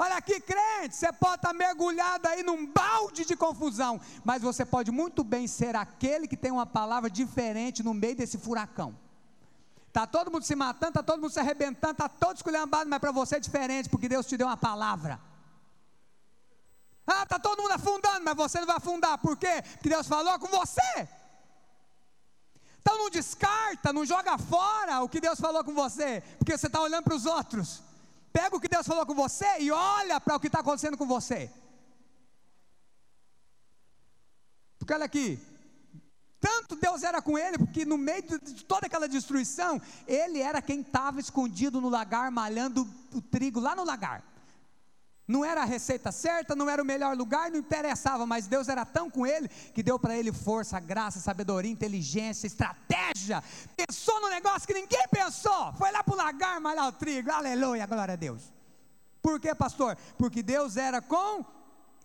Olha aqui, crente, você pode estar mergulhado aí num balde de confusão, mas você pode muito bem ser aquele que tem uma palavra diferente no meio desse furacão. Está todo mundo se matando, está todo mundo se arrebentando, está todo esculhambado, mas para você é diferente, porque Deus te deu uma palavra. Ah, está todo mundo afundando, mas você não vai afundar. Por quê? Porque Deus falou com você. Então não descarta, não joga fora o que Deus falou com você, porque você está olhando para os outros. Pega o que Deus falou com você e olha para o que está acontecendo com você. Porque olha aqui, tanto Deus era com ele, porque no meio de toda aquela destruição, ele era quem estava escondido no lagar, malhando o trigo lá no lagar. Não era a receita certa, não era o melhor lugar, não interessava, mas Deus era tão com ele que deu para ele força, graça, sabedoria, inteligência, estratégia. Pensou no negócio que ninguém pensou. Foi lá para o lagar malhar o trigo. Aleluia, glória a Deus. Por quê, pastor? Porque Deus era com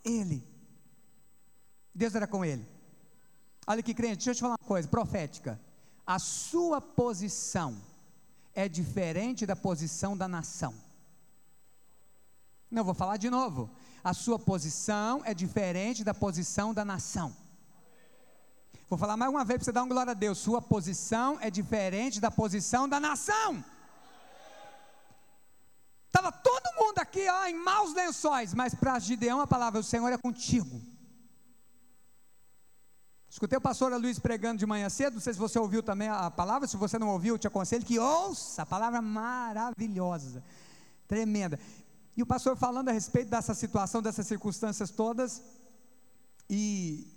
ele. Deus era com ele. Olha aqui, crente, deixa eu te falar uma coisa profética. A sua posição é diferente da posição da nação. Não, vou falar de novo. A sua posição é diferente da posição da nação. Vou falar mais uma vez para você dar um glória a Deus. Sua posição é diferente da posição da nação. Estava todo mundo aqui ó, em maus lençóis, mas para Gideão a palavra do Senhor é contigo. Escutei o pastor Luiz pregando de manhã cedo, não sei se você ouviu também a palavra, se você não ouviu, eu te aconselho que ouça, a palavra maravilhosa, tremenda. E o pastor falando a respeito dessa situação, dessas circunstâncias todas, e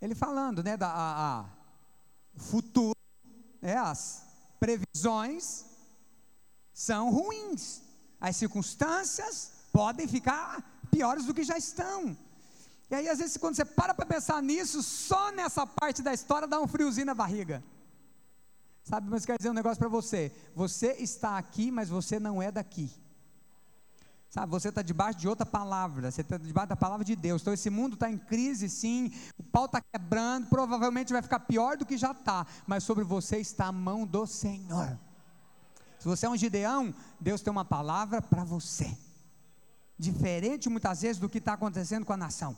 ele falando, né, da a, a futuro, né, as previsões são ruins, as circunstâncias podem ficar piores do que já estão. E aí, às vezes, quando você para para pensar nisso, só nessa parte da história dá um friozinho na barriga. Sabe, mas quer dizer um negócio para você: você está aqui, mas você não é daqui. Sabe, você está debaixo de outra palavra, você está debaixo da palavra de Deus. Então esse mundo está em crise, sim, o pau está quebrando, provavelmente vai ficar pior do que já está, mas sobre você está a mão do Senhor. Se você é um Gideão, Deus tem uma palavra para você, diferente muitas vezes do que está acontecendo com a nação.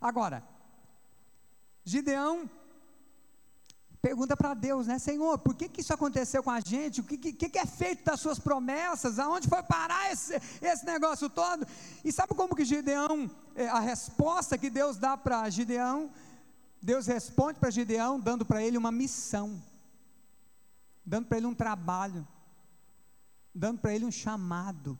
Agora, Gideão pergunta para Deus, né? Senhor, por que, que isso aconteceu com a gente? O que, que, que é feito das suas promessas? Aonde foi parar esse, esse negócio todo? E sabe como que Gideão, é, a resposta que Deus dá para Gideão, Deus responde para Gideão dando para ele uma missão, dando para ele um trabalho, dando para ele um chamado.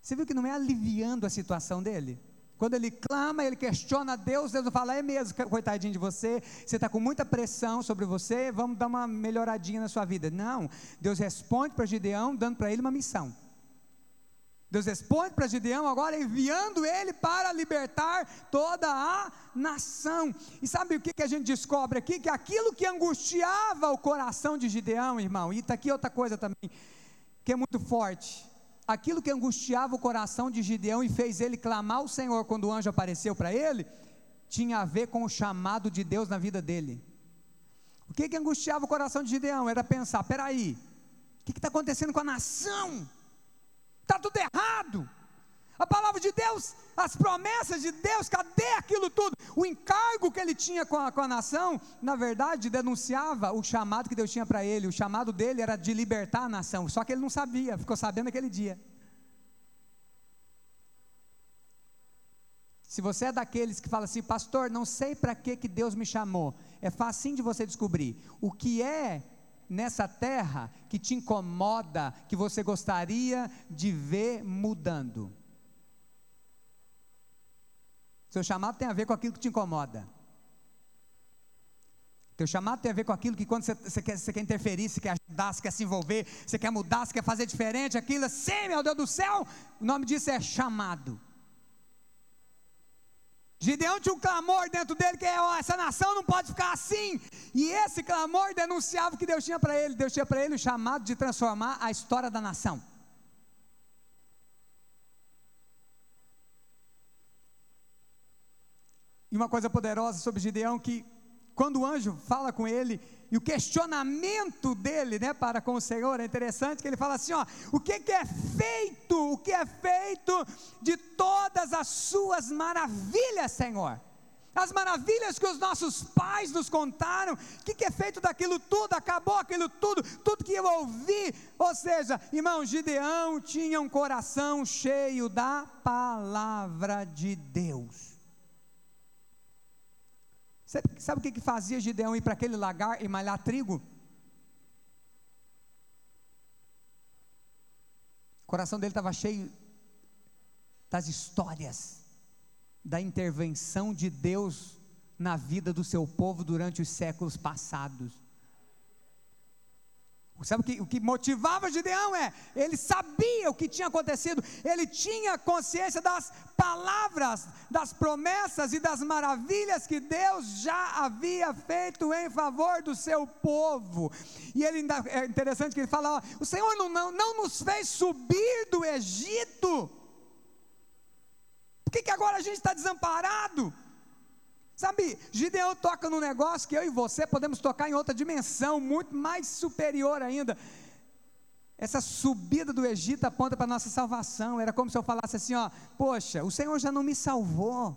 Você viu que não é aliviando a situação dele? Quando ele clama, ele questiona Deus, Deus não fala, é mesmo, coitadinho de você, você está com muita pressão sobre você, vamos dar uma melhoradinha na sua vida. Não, Deus responde para Gideão, dando para ele uma missão. Deus responde para Gideão agora enviando ele para libertar toda a nação. E sabe o que, que a gente descobre aqui? Que aquilo que angustiava o coração de Gideão, irmão, e está aqui outra coisa também, que é muito forte aquilo que angustiava o coração de Gideão e fez ele clamar ao Senhor quando o anjo apareceu para ele, tinha a ver com o chamado de Deus na vida dele. O que, que angustiava o coração de Gideão? Era pensar: peraí, o que está acontecendo com a nação? Está tudo errado. A palavra de Deus, as promessas de Deus, cadê aquilo tudo? O encargo que ele tinha com a, com a nação, na verdade, denunciava o chamado que Deus tinha para ele. O chamado dele era de libertar a nação, só que ele não sabia, ficou sabendo naquele dia. Se você é daqueles que fala assim, pastor, não sei para que, que Deus me chamou, é fácil de você descobrir. O que é nessa terra que te incomoda, que você gostaria de ver mudando? Seu chamado tem a ver com aquilo que te incomoda. Teu chamado tem a ver com aquilo que quando você, quer, quer interferir, você quer ajudar, você quer se envolver, você quer mudar, você quer fazer diferente, aquilo assim, meu Deus do céu, o nome disso é chamado. Gideão tinha um clamor dentro dele que é, essa nação não pode ficar assim. E esse clamor denunciava o que Deus tinha para ele. Deus tinha para ele o chamado de transformar a história da nação. E uma coisa poderosa sobre Gideão que quando o anjo fala com ele e o questionamento dele, né, para com o Senhor é interessante que ele fala assim, ó, o que, que é feito, o que é feito de todas as suas maravilhas, Senhor? As maravilhas que os nossos pais nos contaram, o que, que é feito daquilo tudo? Acabou aquilo tudo, tudo que eu ouvi. Ou seja, irmão, Gideão tinha um coração cheio da palavra de Deus. Sabe, o que, que fazia Gideão ir para aquele lagar e malhar trigo? O coração dele estava cheio das histórias, da intervenção de Deus na vida do seu povo durante os séculos passados. Sabe o que, o que motivava Gideão é, ele sabia o que tinha acontecido, ele tinha consciência das palavras, das promessas e das maravilhas que Deus já havia feito em favor do seu povo. E ele ainda, é interessante que ele fala: ó, o Senhor não, não, não nos fez subir do Egito, por que, que agora a gente está desamparado? Sabe, Gideão toca num negócio que eu e você podemos tocar em outra dimensão, muito mais superior ainda. Essa subida do Egito aponta para a nossa salvação. Era como se eu falasse assim: ó, poxa, o Senhor já não me salvou.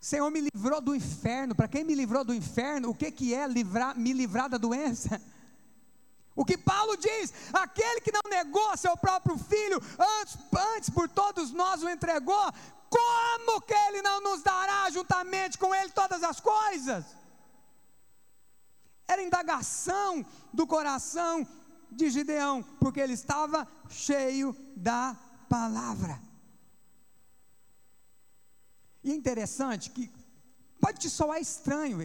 O Senhor me livrou do inferno. Para quem me livrou do inferno, o que, que é livrar, me livrar da doença? O que Paulo diz: aquele que não negou seu próprio filho, antes, antes por todos nós o entregou, como que Ele não nos dará juntamente com Ele todas as coisas? Era indagação do coração de Gideão, porque ele estava cheio da palavra. E é interessante que pode te soar estranho.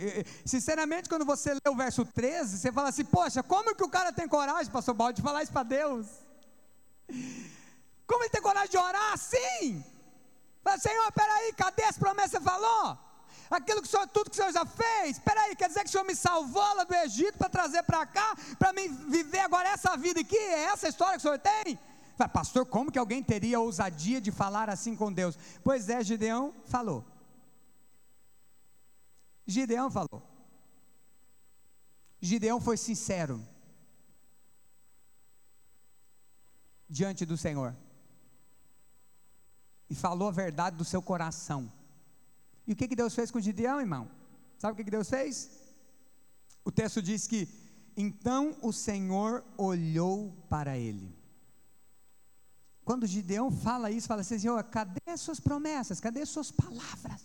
Sinceramente, quando você lê o verso 13, você fala assim: Poxa, como que o cara tem coragem, pastor Balde, de falar isso para Deus? Como ele tem coragem de orar assim? Fala, Senhor, peraí, cadê as promessas que você falou? Aquilo que o Senhor, tudo que o Senhor já fez, peraí, quer dizer que o Senhor me salvou lá do Egito para trazer para cá, para mim viver agora essa vida aqui? É essa a história que o Senhor tem? Fala, pastor, como que alguém teria ousadia de falar assim com Deus? Pois é, Gideão falou. Gideão falou. Gideão foi sincero diante do Senhor e falou a verdade do seu coração. E o que, que Deus fez com Gideão, irmão? Sabe o que, que Deus fez? O texto diz que então o Senhor olhou para ele. Quando Gideão fala isso, fala assim: Senhor, cadê as suas promessas? Cadê as suas palavras?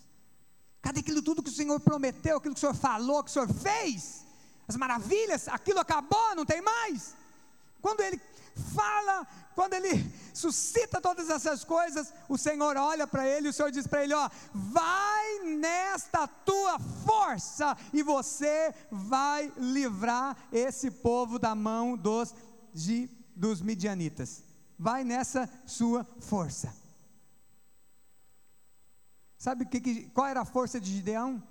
Cadê aquilo tudo que o Senhor prometeu, aquilo que o Senhor falou, que o Senhor fez? As maravilhas, aquilo acabou, não tem mais. Quando ele fala, quando ele suscita todas essas coisas, o Senhor olha para ele o Senhor diz para ele: Ó, vai nesta tua força e você vai livrar esse povo da mão dos, de, dos midianitas. Vai nessa sua força. Sabe que, que, qual era a força de Gideão?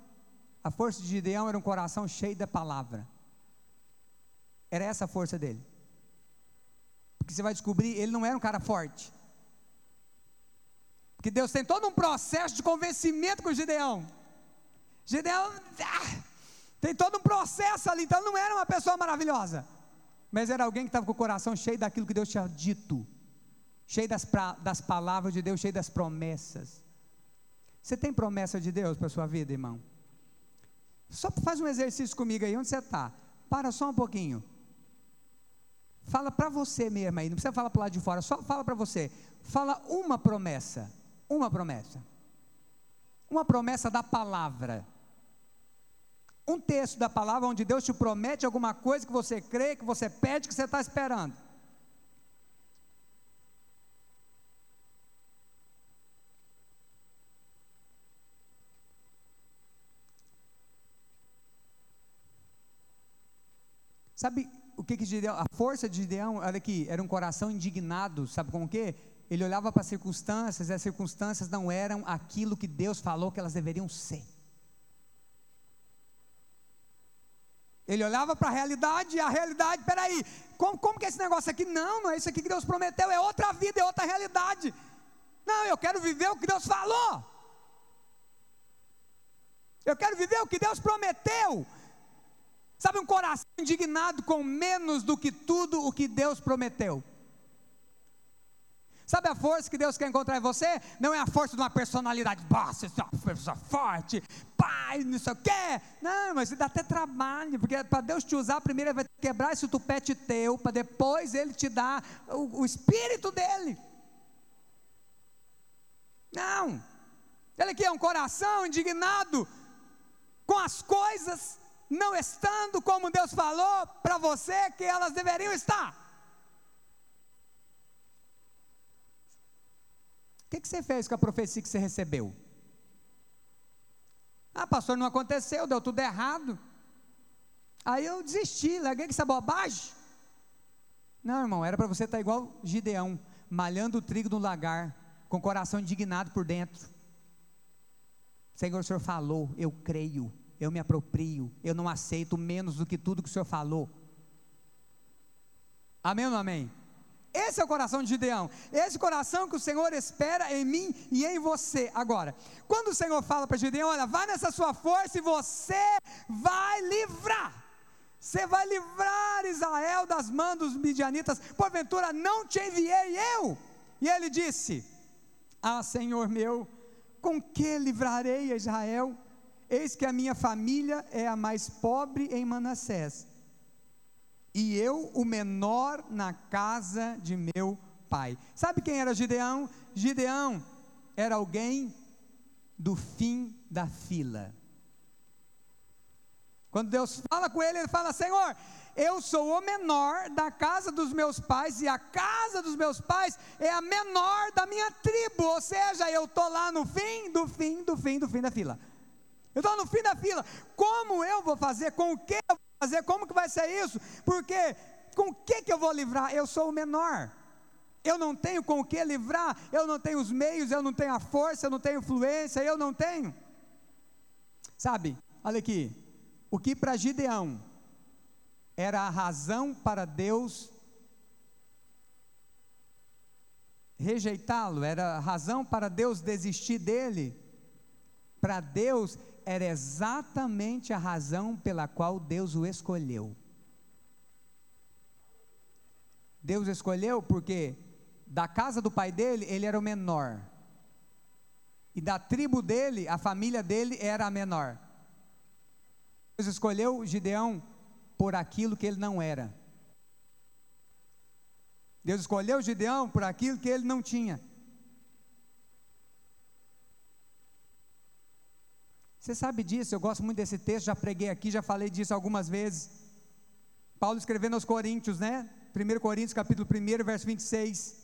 A força de Gideão era um coração cheio da palavra. Era essa a força dele. Porque você vai descobrir, ele não era um cara forte. Porque Deus tem todo um processo de convencimento com Gideão. Gideão ah, tem todo um processo ali, então não era uma pessoa maravilhosa. Mas era alguém que estava com o coração cheio daquilo que Deus tinha dito. Cheio das, pra, das palavras de Deus, cheio das promessas. Você tem promessa de Deus para a sua vida, irmão? Só faz um exercício comigo aí, onde você está? Para só um pouquinho. Fala para você mesmo aí, não precisa falar para lado de fora, só fala para você. Fala uma promessa, uma promessa. Uma promessa da palavra. Um texto da palavra onde Deus te promete alguma coisa que você crê, que você pede, que você está esperando. Sabe o que, que Gideão, a força de Gideão, olha aqui, era um coração indignado, sabe com o quê? Ele olhava para as circunstâncias e as circunstâncias não eram aquilo que Deus falou que elas deveriam ser. Ele olhava para a realidade e a realidade, peraí, como, como que é esse negócio aqui? Não, não é isso aqui que Deus prometeu, é outra vida, é outra realidade. Não, eu quero viver o que Deus falou. Eu quero viver o que Deus prometeu. Sabe, um coração indignado com menos do que tudo o que Deus prometeu. Sabe a força que Deus quer encontrar em você? Não é a força de uma personalidade, você é uma pessoa forte, pai, não sei o quê. Não, mas dá até trabalho, porque para Deus te usar, primeiro Ele vai quebrar esse tupete teu, para depois Ele te dar o, o espírito dele. Não, Ele aqui é um coração indignado com as coisas não estando como Deus falou para você que elas deveriam estar. O que, que você fez com a profecia que você recebeu? Ah, pastor, não aconteceu, deu tudo errado. Aí eu desisti, larguei essa bobagem. Não, irmão, era para você estar igual Gideão, malhando o trigo no lagar, com o coração indignado por dentro. Senhor, o Senhor falou, eu creio eu me aproprio, eu não aceito menos do que tudo que o Senhor falou. Amém ou não amém? Esse é o coração de Gideão. Esse coração que o Senhor espera em mim e em você. Agora, quando o Senhor fala para Gideão: Olha, vai nessa sua força e você vai livrar. Você vai livrar Israel das mãos dos midianitas. Porventura não te enviei eu. E ele disse: Ah, Senhor meu, com que livrarei Israel? Eis que a minha família é a mais pobre em Manassés, e eu o menor na casa de meu pai. Sabe quem era Gideão? Gideão era alguém do fim da fila. Quando Deus fala com ele, ele fala: Senhor, eu sou o menor da casa dos meus pais, e a casa dos meus pais é a menor da minha tribo, ou seja, eu estou lá no fim, do fim, do fim, do fim da fila. Eu estou no fim da fila. Como eu vou fazer? Com o que eu vou fazer? Como que vai ser isso? Porque com o que, que eu vou livrar? Eu sou o menor. Eu não tenho com o que livrar, eu não tenho os meios, eu não tenho a força, eu não tenho influência, eu não tenho. Sabe, olha aqui, o que para Gideão era a razão para Deus rejeitá-lo, era a razão para Deus desistir dele, para Deus era exatamente a razão pela qual Deus o escolheu. Deus escolheu porque da casa do pai dele ele era o menor. E da tribo dele, a família dele era a menor. Deus escolheu Gideão por aquilo que ele não era. Deus escolheu Gideão por aquilo que ele não tinha. Você sabe disso, eu gosto muito desse texto, já preguei aqui, já falei disso algumas vezes. Paulo escrevendo aos Coríntios, né? 1 Coríntios, capítulo 1, verso 26.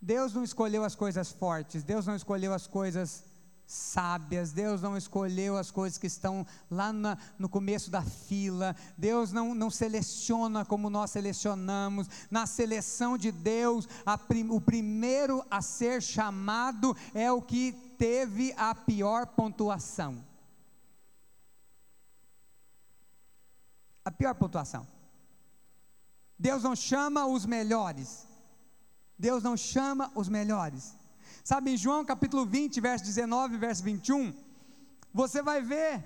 Deus não escolheu as coisas fortes, Deus não escolheu as coisas sábias, Deus não escolheu as coisas que estão lá na, no começo da fila, Deus não, não seleciona como nós selecionamos, na seleção de Deus, prim, o primeiro a ser chamado é o que teve a pior pontuação. A pior pontuação. Deus não chama os melhores, Deus não chama os melhores. Sabe, em João capítulo 20, verso 19, verso 21, você vai ver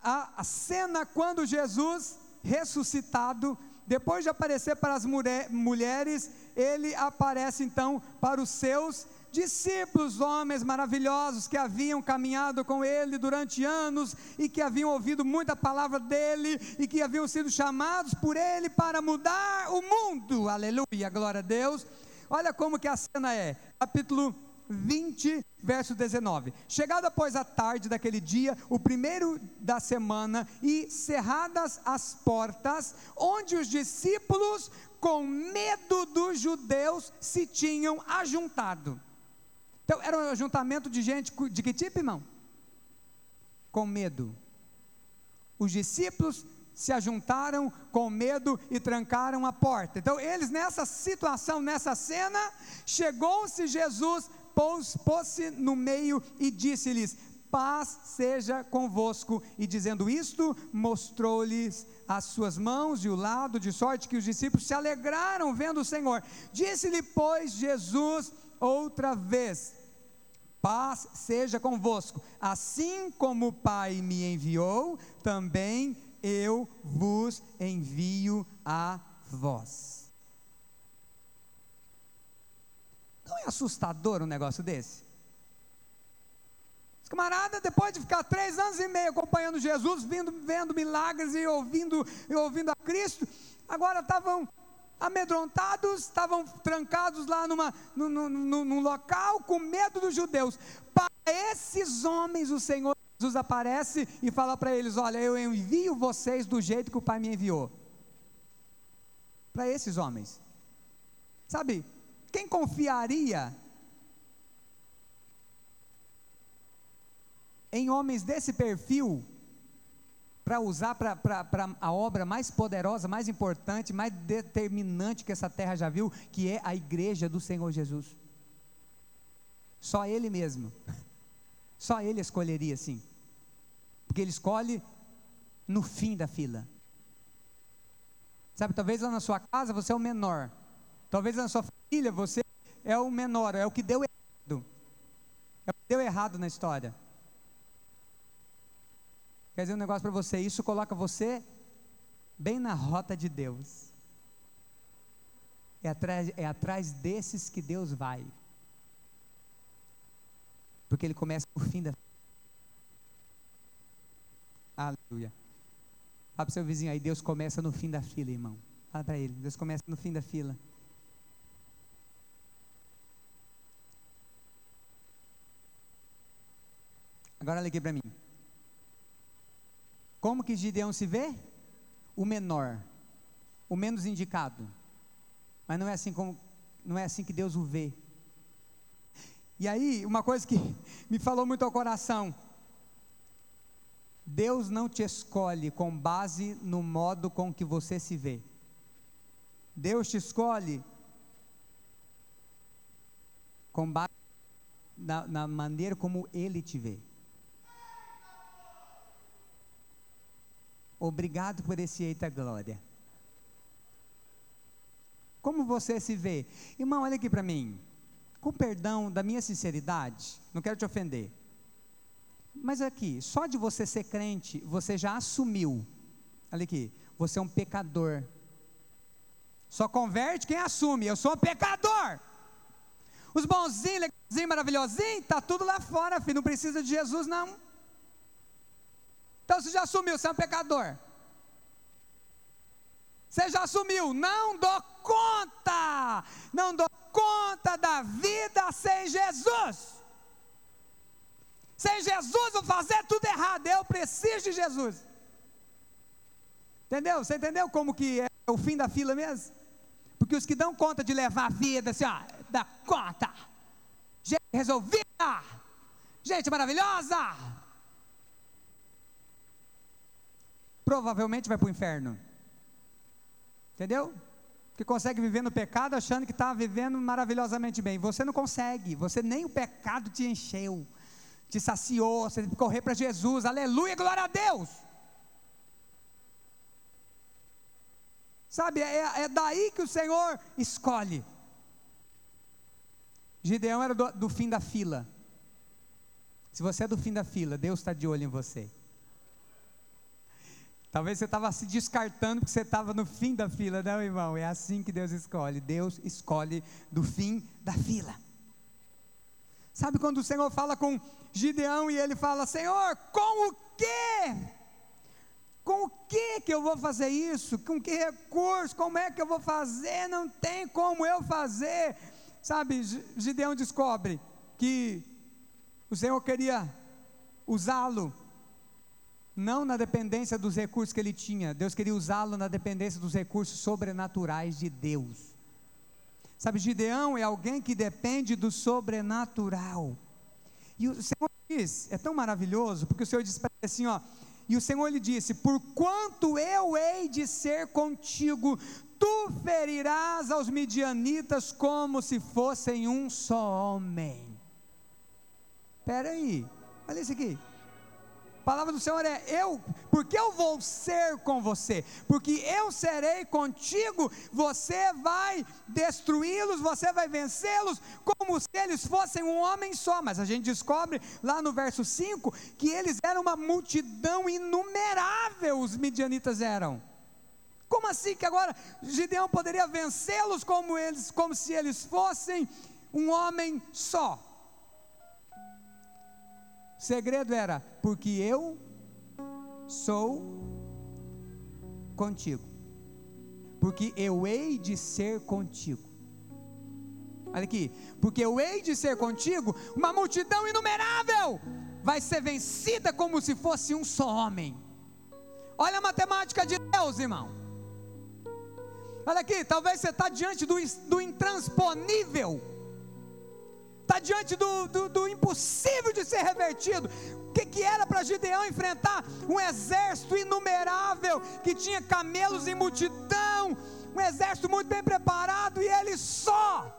a, a cena quando Jesus, ressuscitado, depois de aparecer para as mulheres, ele aparece então para os seus discípulos, homens maravilhosos que haviam caminhado com ele durante anos e que haviam ouvido muita palavra dele e que haviam sido chamados por ele para mudar o mundo. Aleluia, glória a Deus. Olha como que a cena é. Capítulo 20, verso 19. Chegado após a tarde daquele dia, o primeiro da semana, e cerradas as portas, onde os discípulos, com medo dos judeus, se tinham ajuntado. Então, era um ajuntamento de gente de que tipo, irmão? Com medo. Os discípulos se ajuntaram com medo e trancaram a porta. Então, eles nessa situação, nessa cena, chegou-se Jesus, pôs-se no meio e disse-lhes: Paz seja convosco. E dizendo isto, mostrou-lhes as suas mãos e o lado, de sorte que os discípulos se alegraram vendo o Senhor. Disse-lhe, pois, Jesus outra vez: Paz seja convosco. Assim como o Pai me enviou, também eu vos envio a vós. Não é assustador um negócio desse? Os camaradas, depois de ficar três anos e meio acompanhando Jesus, vindo, vendo milagres e ouvindo, e ouvindo a Cristo, agora estavam amedrontados, estavam trancados lá numa, num, num, num local com medo dos judeus. Para esses homens, o Senhor Jesus aparece e fala para eles: Olha, eu envio vocês do jeito que o Pai me enviou. Para esses homens. Sabe, quem confiaria em homens desse perfil para usar para a obra mais poderosa, mais importante, mais determinante que essa terra já viu, que é a igreja do Senhor Jesus? Só Ele mesmo. Só Ele escolheria assim porque Ele escolhe no fim da fila. Sabe, talvez lá na sua casa você é o menor, talvez lá na sua família você é o menor, é o que deu errado, é o que deu errado na história. Quer dizer um negócio para você, isso coloca você bem na rota de Deus. É atrás, é atrás desses que Deus vai. Porque Ele começa o fim da Aleluia. Fala para o seu vizinho aí, Deus começa no fim da fila, irmão. Fala para ele, Deus começa no fim da fila. Agora aqui para mim. Como que Gideão se vê? O menor, o menos indicado. Mas não é assim como, não é assim que Deus o vê. E aí, uma coisa que me falou muito ao coração, Deus não te escolhe com base no modo com que você se vê. Deus te escolhe com base na, na maneira como Ele te vê. Obrigado por esse eita glória. Como você se vê? Irmão, olha aqui para mim. Com perdão da minha sinceridade, não quero te ofender. Mas aqui, só de você ser crente, você já assumiu. Olha aqui, você é um pecador. Só converte quem assume, eu sou um pecador. Os bonzinhos, legalzinhos, maravilhosinhos, tá tudo lá fora, filho, não precisa de Jesus não. Então você já assumiu, você é um pecador. Você já assumiu, não dou conta, não dou conta da vida sem Jesus. Sem Jesus vou fazer tudo errado. Eu preciso de Jesus. Entendeu? Você entendeu como que é o fim da fila mesmo? Porque os que dão conta de levar a vida, assim, ó, da conta. Gente resolvida. Gente maravilhosa. Provavelmente vai para o inferno. Entendeu? Que consegue viver no pecado achando que está vivendo maravilhosamente bem. Você não consegue. Você nem o pecado te encheu, te saciou. Você tem que correr para Jesus. Aleluia, glória a Deus. Sabe, é, é daí que o Senhor escolhe. Gideão era do, do fim da fila. Se você é do fim da fila, Deus está de olho em você. Talvez você estava se descartando porque você estava no fim da fila, não, irmão? É assim que Deus escolhe. Deus escolhe do fim da fila. Sabe quando o Senhor fala com Gideão e ele fala: Senhor, com o quê? Com o que que eu vou fazer isso? Com que recurso? Como é que eu vou fazer? Não tem como eu fazer. Sabe, Gideão descobre que o Senhor queria usá-lo não na dependência dos recursos que ele tinha, Deus queria usá-lo na dependência dos recursos sobrenaturais de Deus. Sabe, Gideão é alguém que depende do sobrenatural. E o Senhor diz, é tão maravilhoso, porque o Senhor diz para ele assim, ó, e o Senhor lhe disse: Porquanto eu hei de ser contigo, tu ferirás aos midianitas como se fossem um só homem. Espera aí, olha isso aqui. Palavra do Senhor é: eu, porque eu vou ser com você, porque eu serei contigo, você vai destruí-los, você vai vencê-los, como se eles fossem um homem só. Mas a gente descobre lá no verso 5 que eles eram uma multidão inumerável, os midianitas eram. Como assim que agora Gideão poderia vencê-los como eles, como se eles fossem um homem só? O segredo era, porque eu sou contigo. Porque eu hei de ser contigo. Olha aqui, porque eu hei de ser contigo, uma multidão inumerável vai ser vencida como se fosse um só homem. Olha a matemática de Deus, irmão. Olha aqui, talvez você está diante do, do intransponível está diante do, do, do, impossível de ser revertido. O que, que era para Gideão enfrentar? Um exército inumerável, que tinha camelos em multidão, um exército muito bem preparado, e ele só.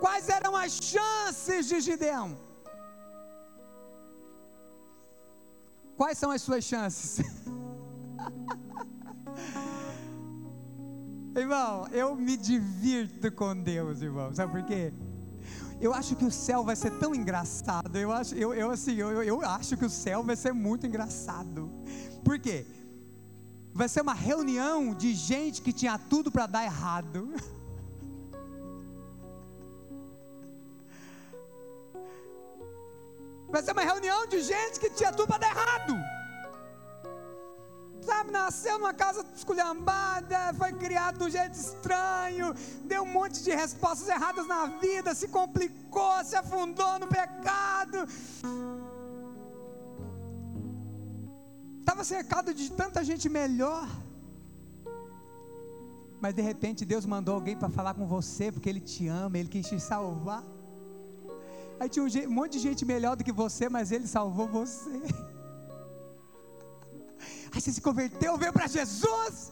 Quais eram as chances de Gideão? Quais são as suas chances? Irmão, eu me divirto com Deus, irmão. Sabe por quê? Eu acho que o céu vai ser tão engraçado. Eu acho, eu, eu assim, eu, eu acho que o céu vai ser muito engraçado. Por quê? Vai ser uma reunião de gente que tinha tudo para dar errado. Vai ser uma reunião de gente que tinha tudo para dar errado sabe, nasceu numa casa esculhambada, foi criado de um jeito estranho, deu um monte de respostas erradas na vida, se complicou, se afundou no pecado. Estava cercado de tanta gente melhor. Mas de repente Deus mandou alguém para falar com você, porque Ele te ama, Ele quis te salvar. Aí tinha um monte de gente melhor do que você, mas Ele salvou você. Aí você se converteu, veio para Jesus.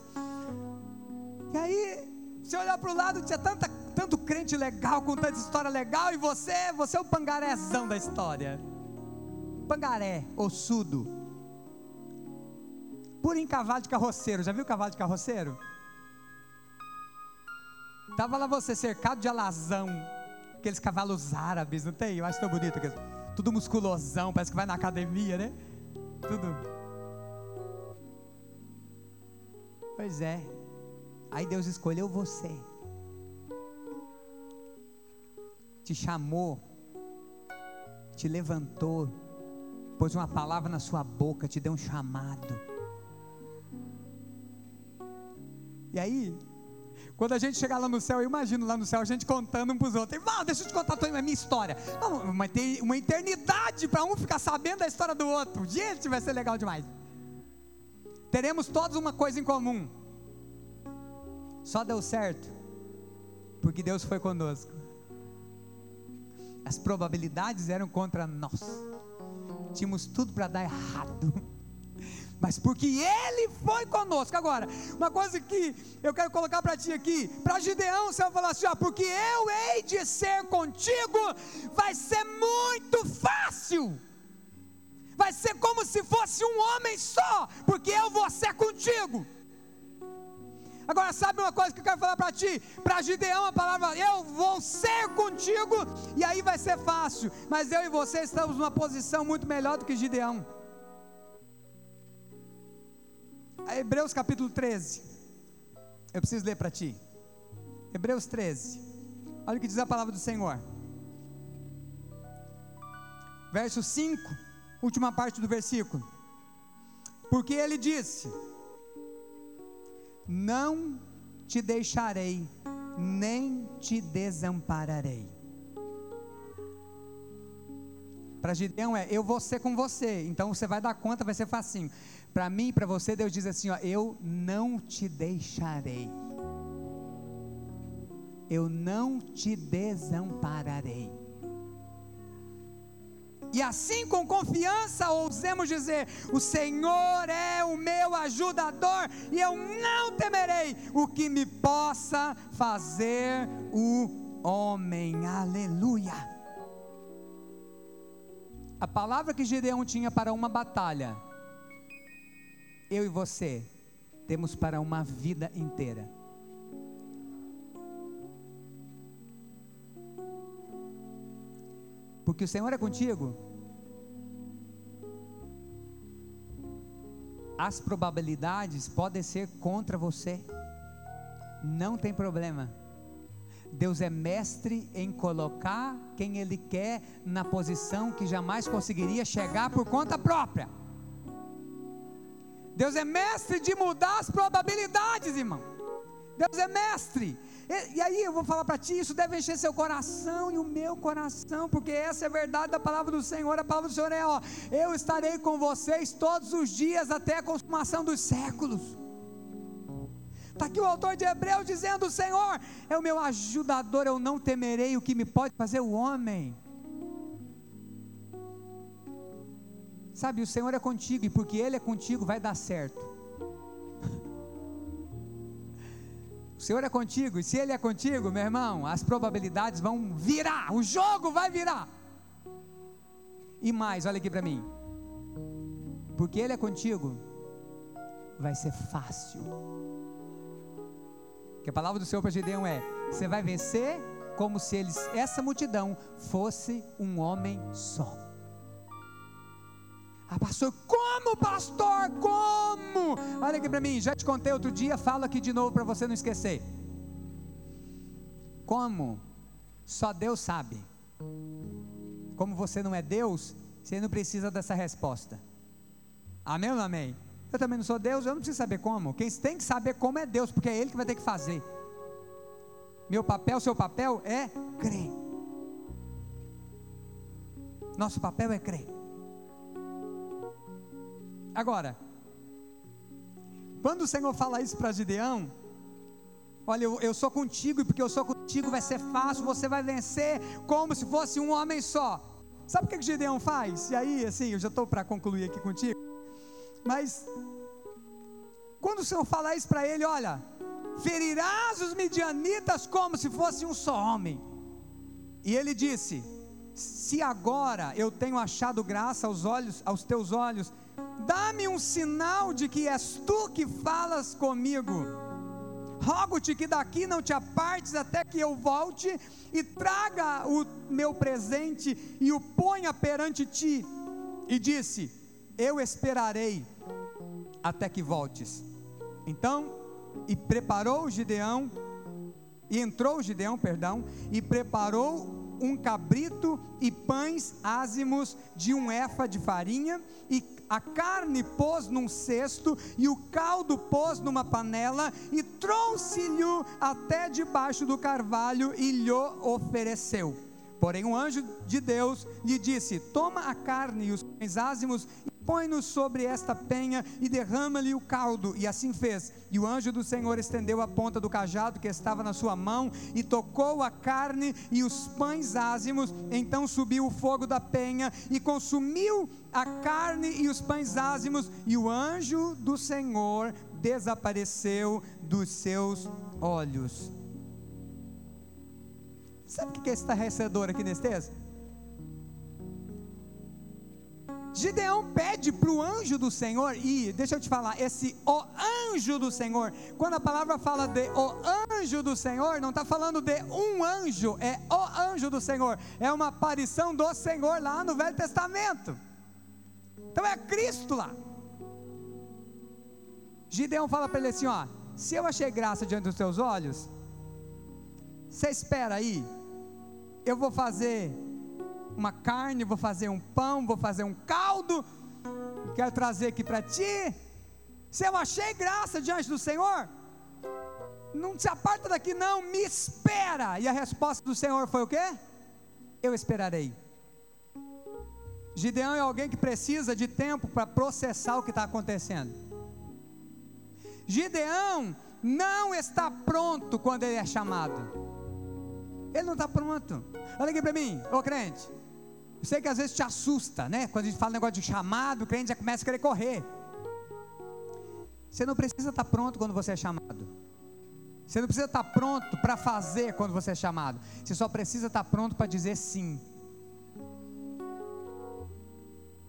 E aí, você olhar para o lado, tinha tanta, tanto crente legal, com tanta história legal, e você, você é o pangarézão da história. Pangaré, ossudo. Puro em cavalo de carroceiro. Já viu cavalo de carroceiro? Tava lá você cercado de alazão, aqueles cavalos árabes, não tem? Eu acho tão bonito, tudo musculosão, parece que vai na academia, né? Tudo Pois é. Aí Deus escolheu você. Te chamou. Te levantou. Pôs uma palavra na sua boca. Te deu um chamado. E aí, quando a gente chegar lá no céu, eu imagino lá no céu a gente contando um para os outros. Irmão, deixa eu te contar a minha história. Não, mas tem uma eternidade para um ficar sabendo da história do outro. Gente, vai ser legal demais teremos todos uma coisa em comum. Só deu certo Porque Deus foi conosco. As probabilidades eram contra nós. Tínhamos tudo para dar errado. Mas porque Ele foi conosco. Agora, uma coisa que eu quero colocar para ti aqui, para Gideão, você vai falar assim: ó, porque eu hei de ser contigo, vai ser muito fácil. Vai ser como se fosse um homem só, porque eu vou ser contigo. Agora, sabe uma coisa que eu quero falar para ti? Para Gideão, a palavra eu vou ser contigo, e aí vai ser fácil. Mas eu e você estamos numa posição muito melhor do que Gideão. Hebreus capítulo 13. Eu preciso ler para ti. Hebreus 13. Olha o que diz a palavra do Senhor. Verso 5, última parte do versículo. Porque ele disse: não te deixarei, nem te desampararei. Para Gideão é, eu vou ser com você, então você vai dar conta, vai ser facinho. Para mim para você, Deus diz assim: ó, eu não te deixarei, eu não te desampararei. E assim com confiança ousemos dizer: O Senhor é o meu ajudador, e eu não temerei o que me possa fazer o homem. Aleluia. A palavra que Gideão tinha para uma batalha, eu e você temos para uma vida inteira. Porque o Senhor é contigo, as probabilidades podem ser contra você, não tem problema. Deus é mestre em colocar quem Ele quer na posição que jamais conseguiria chegar por conta própria. Deus é mestre de mudar as probabilidades, irmão. Deus é mestre. E, e aí eu vou falar para ti, isso deve encher seu coração e o meu coração, porque essa é a verdade da palavra do Senhor. A palavra do Senhor é: ó, eu estarei com vocês todos os dias até a consumação dos séculos. Está aqui o autor de Hebreus dizendo: O Senhor é o meu ajudador, eu não temerei o que me pode fazer o homem. Sabe, o Senhor é contigo, e porque Ele é contigo, vai dar certo. Senhor é contigo, e se Ele é contigo, meu irmão, as probabilidades vão virar, o jogo vai virar. E mais, olha aqui para mim, porque Ele é contigo, vai ser fácil. Que a palavra do Senhor para Gideão é: você vai vencer como se eles, essa multidão fosse um homem só. Ah, pastor, como, pastor? Como? Olha aqui para mim, já te contei outro dia, falo aqui de novo para você não esquecer. Como? Só Deus sabe. Como você não é Deus, você não precisa dessa resposta. Amém ou amém? Eu também não sou Deus, eu não preciso saber como. Quem tem que saber como é Deus, porque é Ele que vai ter que fazer. Meu papel, seu papel é crer. Nosso papel é crer. Agora, quando o Senhor fala isso para Gideão, olha, eu, eu sou contigo, e porque eu sou contigo vai ser fácil, você vai vencer como se fosse um homem só. Sabe o que, que Gideão faz? E aí, assim, eu já estou para concluir aqui contigo. Mas, quando o Senhor fala isso para ele, olha, ferirás os midianitas como se fosse um só homem. E ele disse: Se agora eu tenho achado graça aos olhos, aos teus olhos, Dá-me um sinal de que és tu que falas comigo. Rogo-te que daqui não te apartes até que eu volte e traga o meu presente e o ponha perante ti. E disse: Eu esperarei até que voltes. Então, e preparou Gideão, e entrou Gideão, perdão, e preparou um cabrito e pães ázimos de um efa de farinha e a carne pôs num cesto e o caldo pôs numa panela e trouxe-lhe até debaixo do carvalho e lhe ofereceu. Porém, um anjo de Deus lhe disse: Toma a carne e os pães ázimos e põe-nos sobre esta penha e derrama-lhe o caldo. E assim fez. E o anjo do Senhor estendeu a ponta do cajado que estava na sua mão e tocou a carne e os pães ázimos. Então subiu o fogo da penha e consumiu a carne e os pães ázimos. E o anjo do Senhor desapareceu dos seus olhos. Sabe o que é estarrecedor aqui nesse texto? Gideão pede para o anjo do Senhor, e deixa eu te falar, esse o anjo do Senhor, quando a palavra fala de o anjo do Senhor, não está falando de um anjo, é o anjo do Senhor, é uma aparição do Senhor lá no Velho Testamento. Então é Cristo lá. Gideão fala para ele assim: ó, se eu achei graça diante dos teus olhos, você espera aí, eu vou fazer uma carne, vou fazer um pão, vou fazer um caldo, quero trazer aqui para ti. Se eu achei graça diante do Senhor, não se aparta daqui, não, me espera. E a resposta do Senhor foi o quê? Eu esperarei. Gideão é alguém que precisa de tempo para processar o que está acontecendo. Gideão não está pronto quando ele é chamado. Ele não está pronto. Olha aqui para mim, ô crente. Eu sei que às vezes te assusta, né? Quando a gente fala negócio de chamado, o crente já começa a querer correr. Você não precisa estar pronto quando você é chamado. Você não precisa estar pronto para fazer quando você é chamado. Você só precisa estar pronto para dizer sim.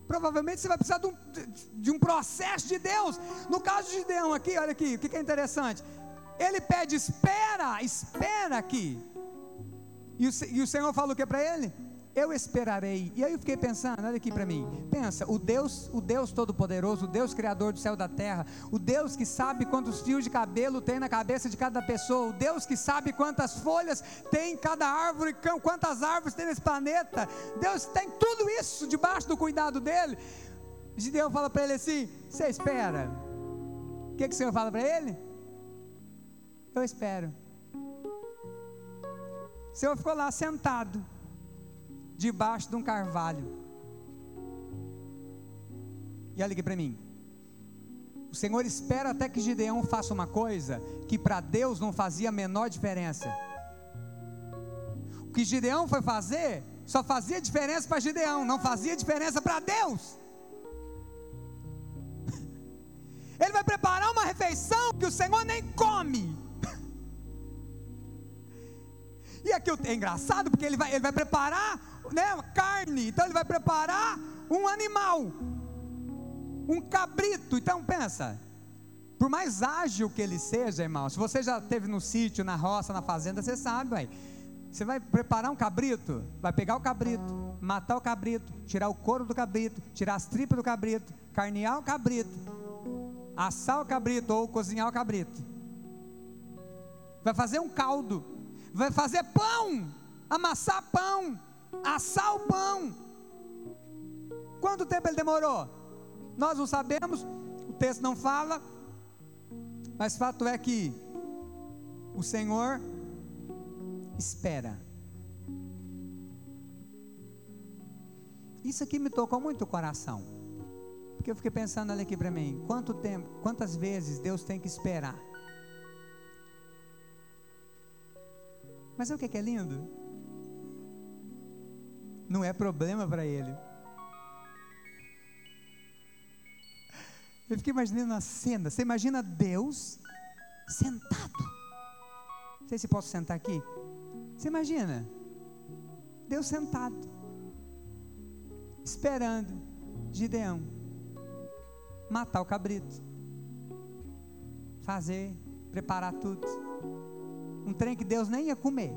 Provavelmente você vai precisar de um, de um, processo de Deus. No caso de Gideão aqui, olha aqui, o que é interessante. Ele pede, espera, espera aqui. E o, e o Senhor fala o que para ele? eu esperarei. E aí eu fiquei pensando, olha aqui para mim. Pensa, o Deus, o Deus todo-poderoso, o Deus criador do céu e da terra, o Deus que sabe quantos fios de cabelo tem na cabeça de cada pessoa, o Deus que sabe quantas folhas tem cada árvore, quantas árvores tem nesse planeta. Deus tem tudo isso debaixo do cuidado dele. Gideão fala para ele assim: "Você espera?" O que que o Senhor fala para ele? Eu espero. O Senhor ficou lá sentado debaixo de um carvalho. E olha aqui para mim. O Senhor espera até que Gideão faça uma coisa que para Deus não fazia a menor diferença. O que Gideão foi fazer só fazia diferença para Gideão, não fazia diferença para Deus. Ele vai preparar uma refeição que o Senhor nem come. E aqui é engraçado porque ele vai, ele vai preparar né, carne, então ele vai preparar um animal, um cabrito. Então pensa, por mais ágil que ele seja, irmão, se você já esteve no sítio, na roça, na fazenda, você sabe, vai. Você vai preparar um cabrito, vai pegar o cabrito, matar o cabrito, tirar o couro do cabrito, tirar as tripas do cabrito, carnear o cabrito, assar o cabrito ou cozinhar o cabrito. Vai fazer um caldo, vai fazer pão, amassar pão, assar o pão. Quanto tempo ele demorou? Nós não sabemos, o texto não fala, mas fato é que o Senhor espera. Isso aqui me tocou muito o coração. Porque eu fiquei pensando ali aqui para mim, quanto tempo, quantas vezes Deus tem que esperar? Mas sabe o que é lindo? não é problema para ele. Eu fiquei imaginando a cena. Você imagina Deus sentado. Não sei se posso sentar aqui. Você imagina? Deus sentado, esperando Gideão matar o cabrito, fazer, preparar tudo. Um trem que Deus nem ia comer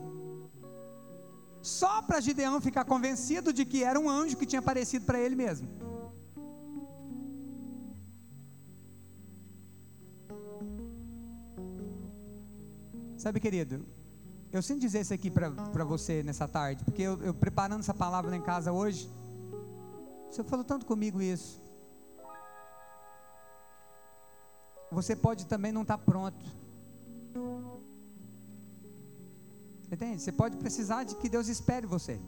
só para Gideão ficar convencido de que era um anjo que tinha aparecido para ele mesmo. Sabe, querido, eu sinto dizer isso aqui para você nessa tarde, porque eu, eu, preparando essa palavra lá em casa hoje, você falou tanto comigo isso. Você pode também não estar tá pronto. Entende? Você pode precisar de que Deus espere você.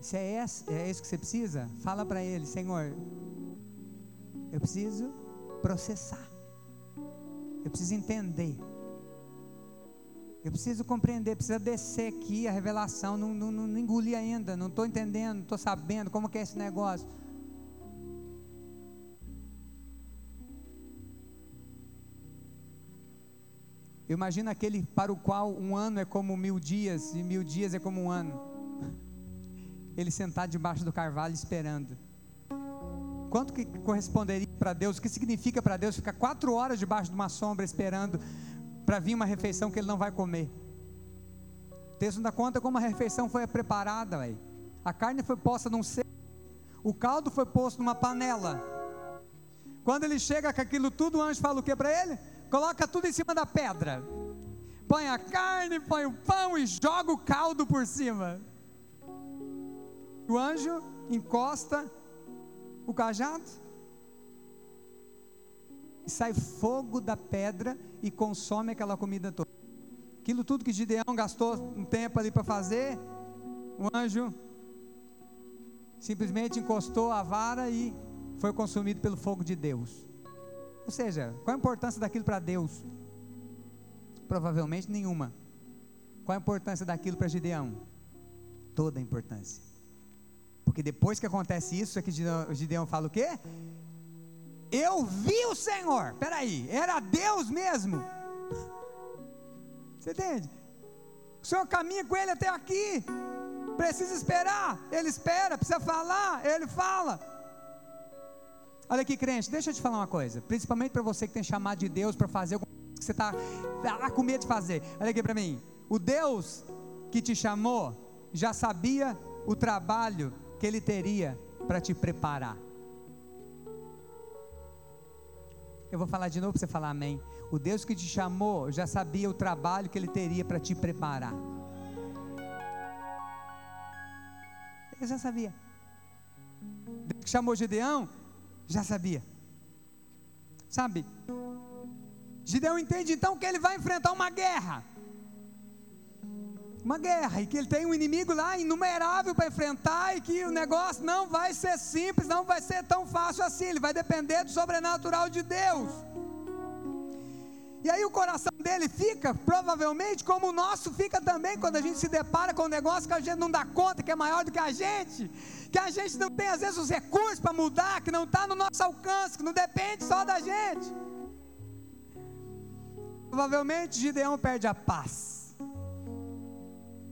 Se é, é isso que você precisa, fala para ele, Senhor, eu preciso processar. Eu preciso entender. Eu preciso compreender, precisa descer aqui a revelação. Não, não, não engoli ainda, não estou entendendo, não estou sabendo como que é esse negócio. Eu imagino aquele para o qual um ano é como mil dias e mil dias é como um ano. Ele sentado debaixo do carvalho esperando. Quanto que corresponderia para Deus? O que significa para Deus ficar quatro horas debaixo de uma sombra esperando para vir uma refeição que ele não vai comer? O texto não dá conta como a refeição foi preparada, véio. A carne foi posta num cesto, o caldo foi posto numa panela. Quando ele chega com aquilo tudo, o anjo fala o que para ele? Coloca tudo em cima da pedra. Põe a carne, põe o pão e joga o caldo por cima. O anjo encosta o cajado e sai fogo da pedra e consome aquela comida toda. Aquilo tudo que Gideão gastou um tempo ali para fazer, o anjo simplesmente encostou a vara e foi consumido pelo fogo de Deus. Ou seja, qual a importância daquilo para Deus? Provavelmente nenhuma. Qual a importância daquilo para Gideão? Toda a importância. Porque depois que acontece isso, é que Gideão fala o quê? Eu vi o Senhor. Peraí, era Deus mesmo. Você entende? O Senhor caminha com ele até aqui. Precisa esperar, ele espera. Precisa falar, ele fala. Olha aqui, crente, deixa eu te falar uma coisa. Principalmente para você que tem chamado de Deus para fazer alguma coisa que você está tá com medo de fazer. Olha aqui para mim. O Deus que te chamou já sabia o trabalho que ele teria para te preparar. Eu vou falar de novo para você falar amém. O Deus que te chamou já sabia o trabalho que ele teria para te preparar. Ele já sabia. Deus que chamou Gideão já sabia. Sabe? Gideão entende então que ele vai enfrentar uma guerra uma guerra e que ele tem um inimigo lá inumerável para enfrentar e que o negócio não vai ser simples, não vai ser tão fácil assim, ele vai depender do sobrenatural de Deus. E aí o coração dele fica, provavelmente, como o nosso fica também quando a gente se depara com um negócio que a gente não dá conta, que é maior do que a gente, que a gente não tem às vezes os recursos para mudar, que não está no nosso alcance, que não depende só da gente. Provavelmente Gideão perde a paz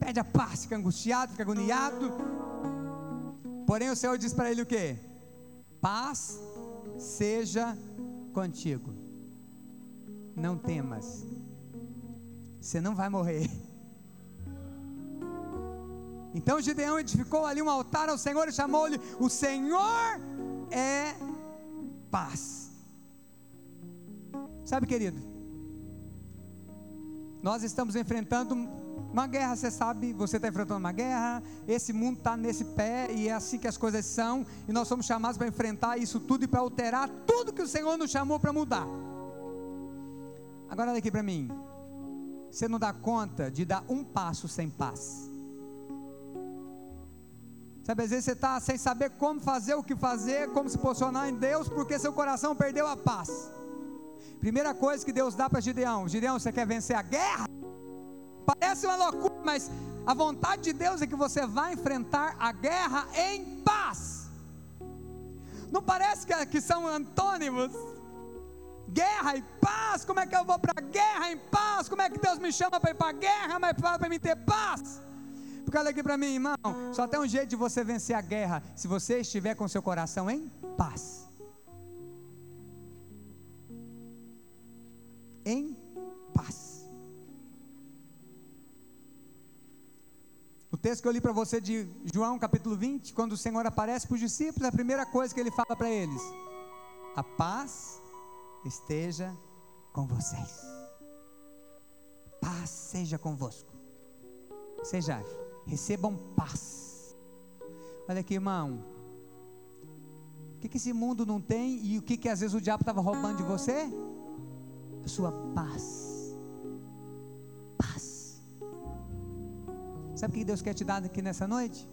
perde a paz, fica angustiado, fica agoniado. Porém o Senhor diz para ele o que? Paz seja contigo. Não temas. Você não vai morrer. Então Gideão edificou ali um altar ao Senhor e chamou-lhe: O Senhor é paz. Sabe, querido, nós estamos enfrentando uma guerra, você sabe, você está enfrentando uma guerra, esse mundo está nesse pé e é assim que as coisas são, e nós somos chamados para enfrentar isso tudo e para alterar tudo que o Senhor nos chamou para mudar. Agora olha aqui para mim, você não dá conta de dar um passo sem paz. Sabe, às vezes você está sem saber como fazer, o que fazer, como se posicionar em Deus, porque seu coração perdeu a paz. Primeira coisa que Deus dá para Gideão: Gideão, você quer vencer a guerra? Parece uma loucura, mas a vontade de Deus é que você vá enfrentar a guerra em paz. Não parece que, são antônimos? Guerra e paz, como é que eu vou para guerra em paz? Como é que Deus me chama para ir para guerra, mas fala para mim ter paz? Porque olha aqui para mim, irmão, só tem um jeito de você vencer a guerra, se você estiver com seu coração em paz. Em paz. O texto que eu li para você de João capítulo 20, quando o Senhor aparece para os discípulos, a primeira coisa que ele fala para eles: A paz esteja com vocês. Paz seja convosco. Seja, recebam paz. Olha aqui, irmão. O que, que esse mundo não tem e o que, que às vezes o diabo estava roubando de você? A sua paz Sabe o que Deus quer te dar aqui nessa noite?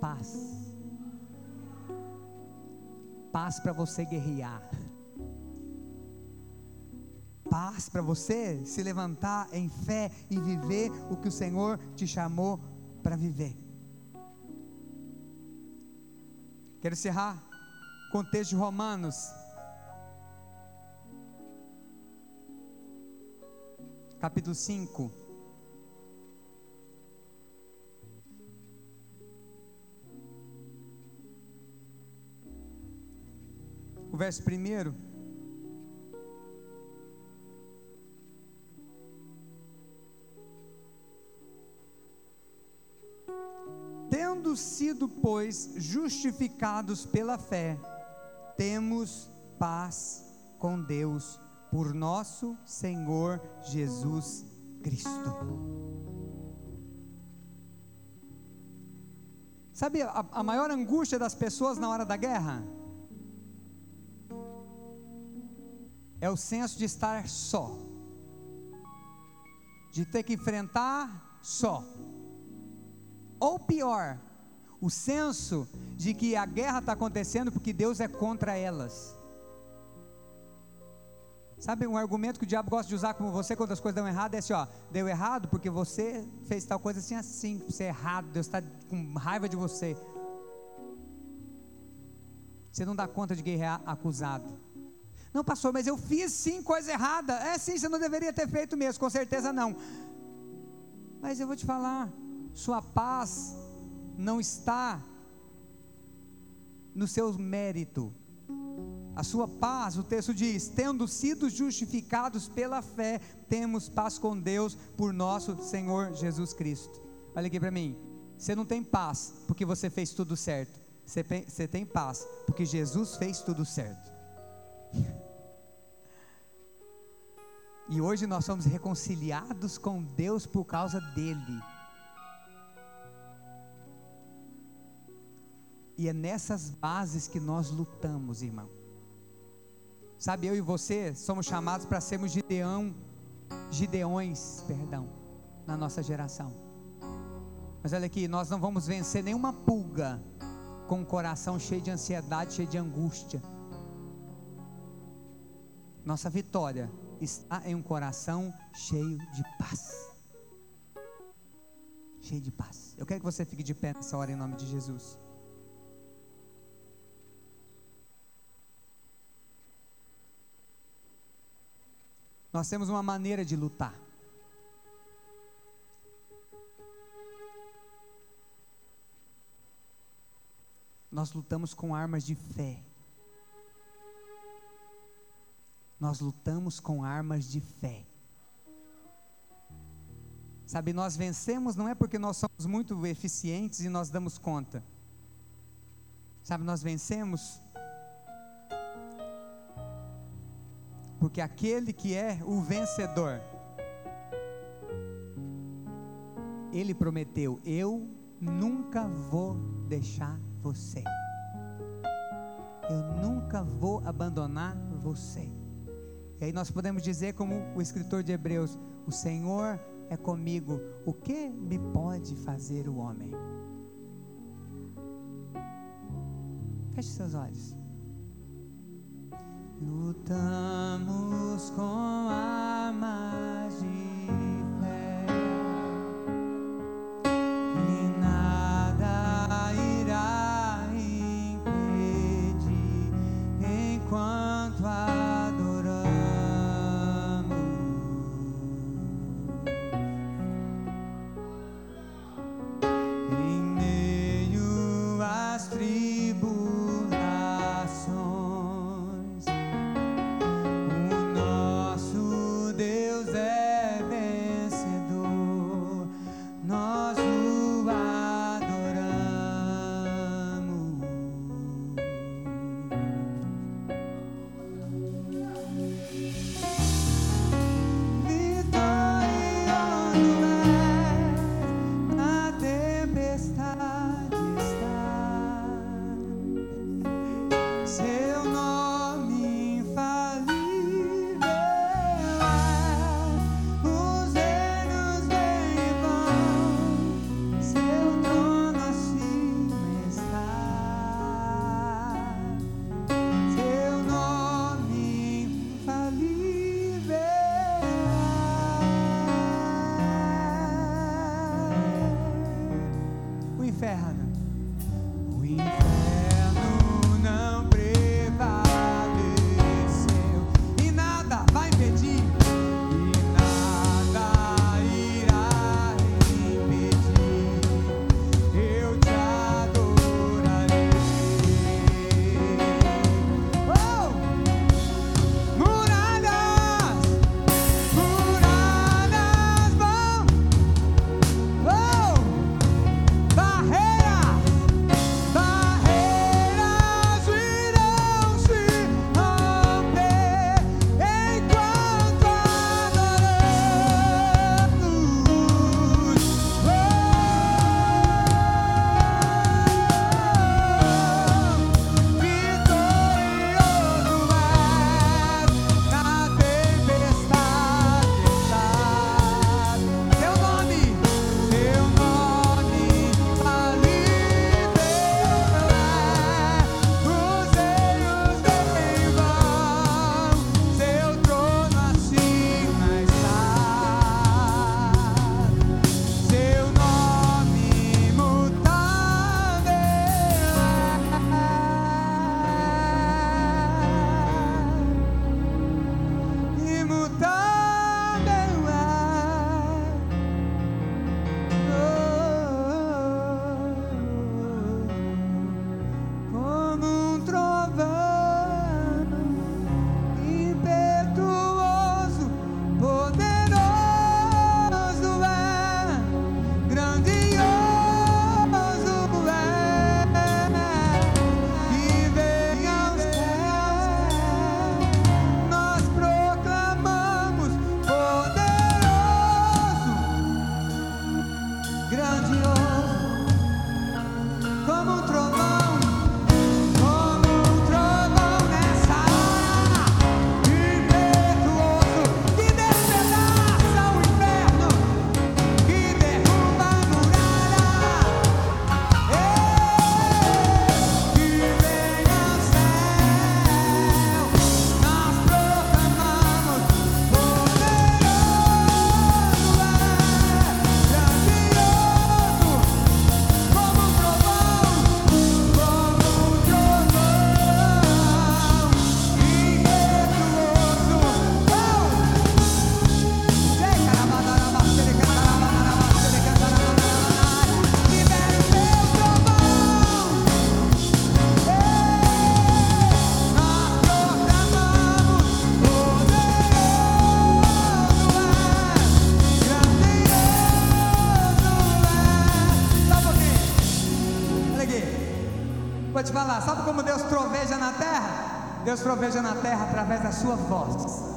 paz. Paz para você guerrear. Paz para você se levantar em fé e viver o que o Senhor te chamou para viver. Quero encerrar com o texto de Romanos. Capítulo 5. O verso primeiro. Tendo sido, pois, justificados pela fé, temos paz com Deus por nosso Senhor Jesus Cristo. Sabe a, a maior angústia das pessoas na hora da guerra? É o senso de estar só, de ter que enfrentar só. Ou pior, o senso de que a guerra está acontecendo porque Deus é contra elas. Sabe um argumento que o diabo gosta de usar com você quando as coisas dão errado? É assim, ó, deu errado porque você fez tal coisa assim, assim, você é errado, Deus está com raiva de você. Você não dá conta de guerrear acusado. Não, pastor, mas eu fiz sim coisa errada. É sim, você não deveria ter feito mesmo, com certeza não. Mas eu vou te falar, sua paz não está no seu mérito. A sua paz, o texto diz: tendo sido justificados pela fé, temos paz com Deus por nosso Senhor Jesus Cristo. Olha aqui para mim. Você não tem paz porque você fez tudo certo. Você, você tem paz porque Jesus fez tudo certo. E hoje nós somos reconciliados com Deus por causa dele. E é nessas bases que nós lutamos, irmão. Sabe, eu e você somos chamados para sermos Gideão, Gideões, perdão, na nossa geração. Mas olha aqui, nós não vamos vencer nenhuma pulga com o coração cheio de ansiedade, cheio de angústia. Nossa vitória está em um coração cheio de paz. Cheio de paz. Eu quero que você fique de pé nessa hora em nome de Jesus. Nós temos uma maneira de lutar. Nós lutamos com armas de fé. Nós lutamos com armas de fé. Sabe, nós vencemos não é porque nós somos muito eficientes e nós damos conta. Sabe, nós vencemos porque aquele que é o vencedor, ele prometeu: Eu nunca vou deixar você, eu nunca vou abandonar você. E aí nós podemos dizer, como o escritor de Hebreus: O Senhor é comigo, o que me pode fazer o homem? Feche seus olhos. Lutamos com armas de Proveja na terra através da sua voz.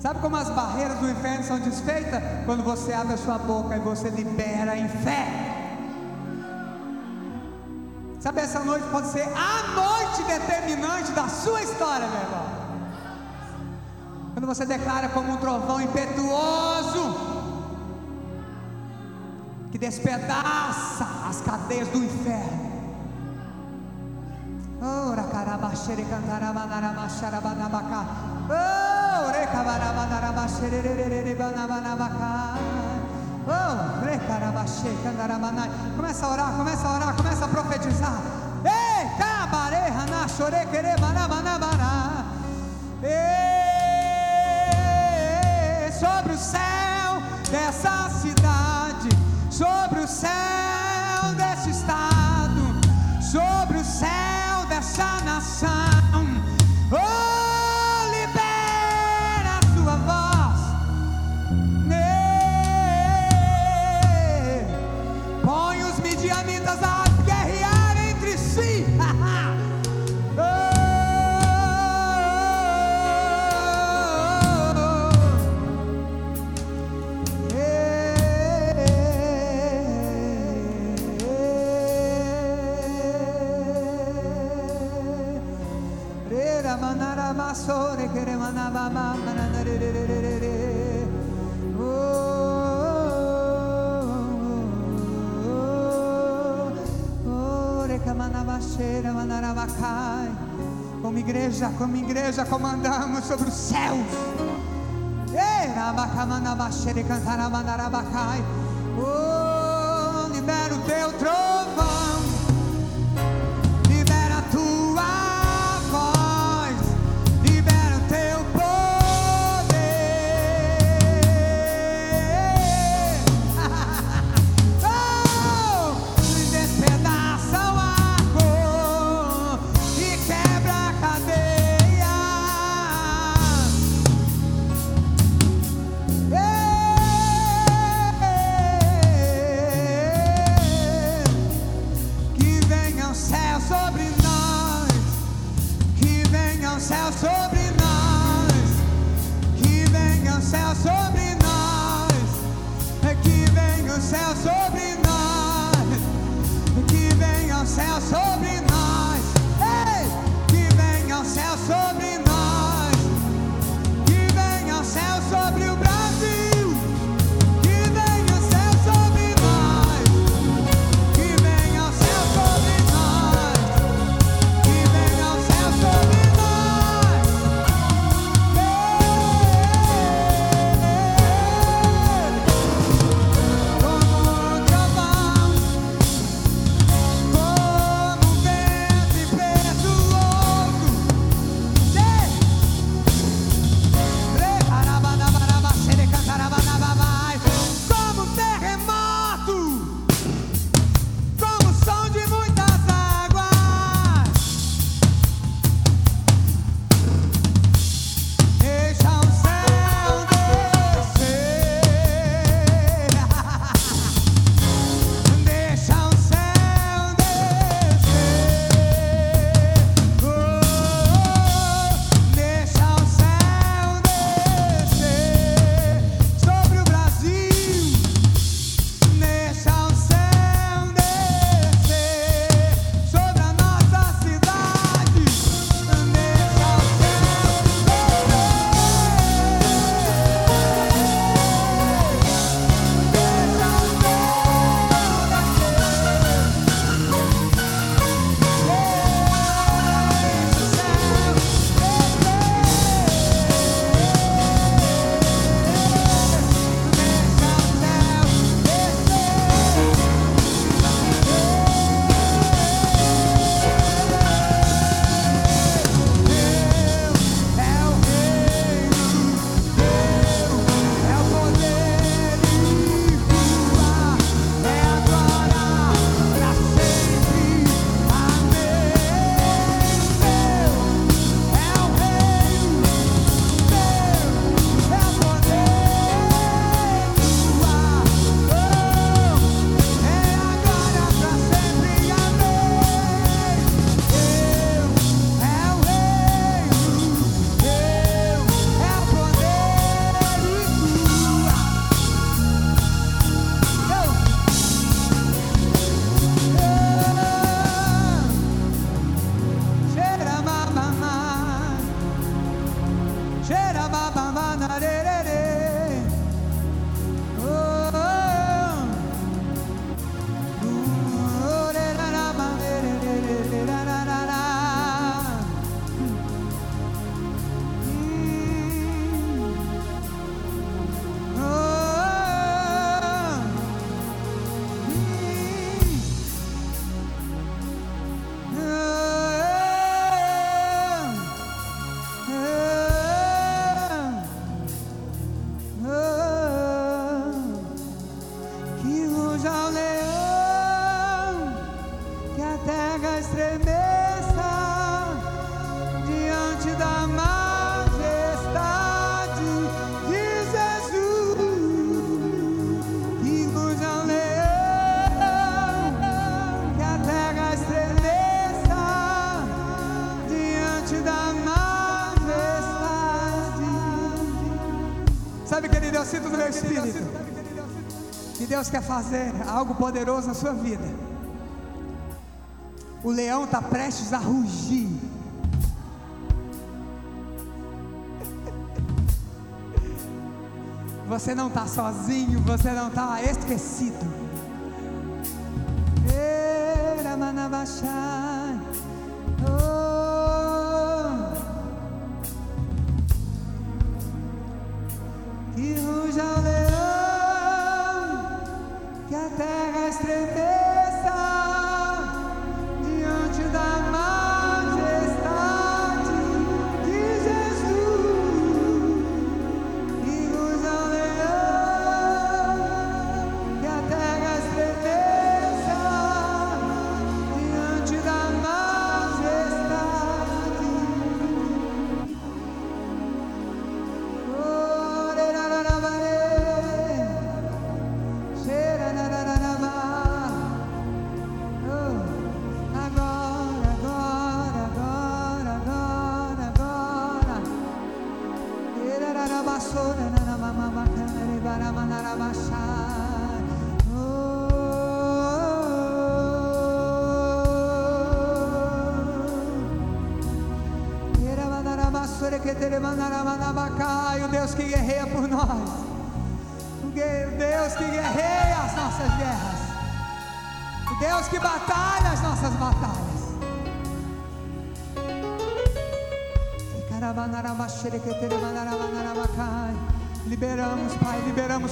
Sabe como as barreiras do inferno são desfeitas? Quando você abre a sua boca e você libera em fé. Sabe, essa noite pode ser a noite determinante da sua história, meu irmão. Quando você declara como um trovão impetuoso que despedaça as cadeias do inferno. xere cantara banara machara banabacá. Oh, recavará banara machere rererere banabanabacá. Oh, recarabachê cantara banai. Começa a orar, começa a orar, começa a profetizar. Oh, oh, oh, como igreja, como igreja, comandamos sobre os céus. Oh, libera o teu trovão. Quer fazer algo poderoso na sua vida. O leão está prestes a rugir. Você não está sozinho, você não está esquecido.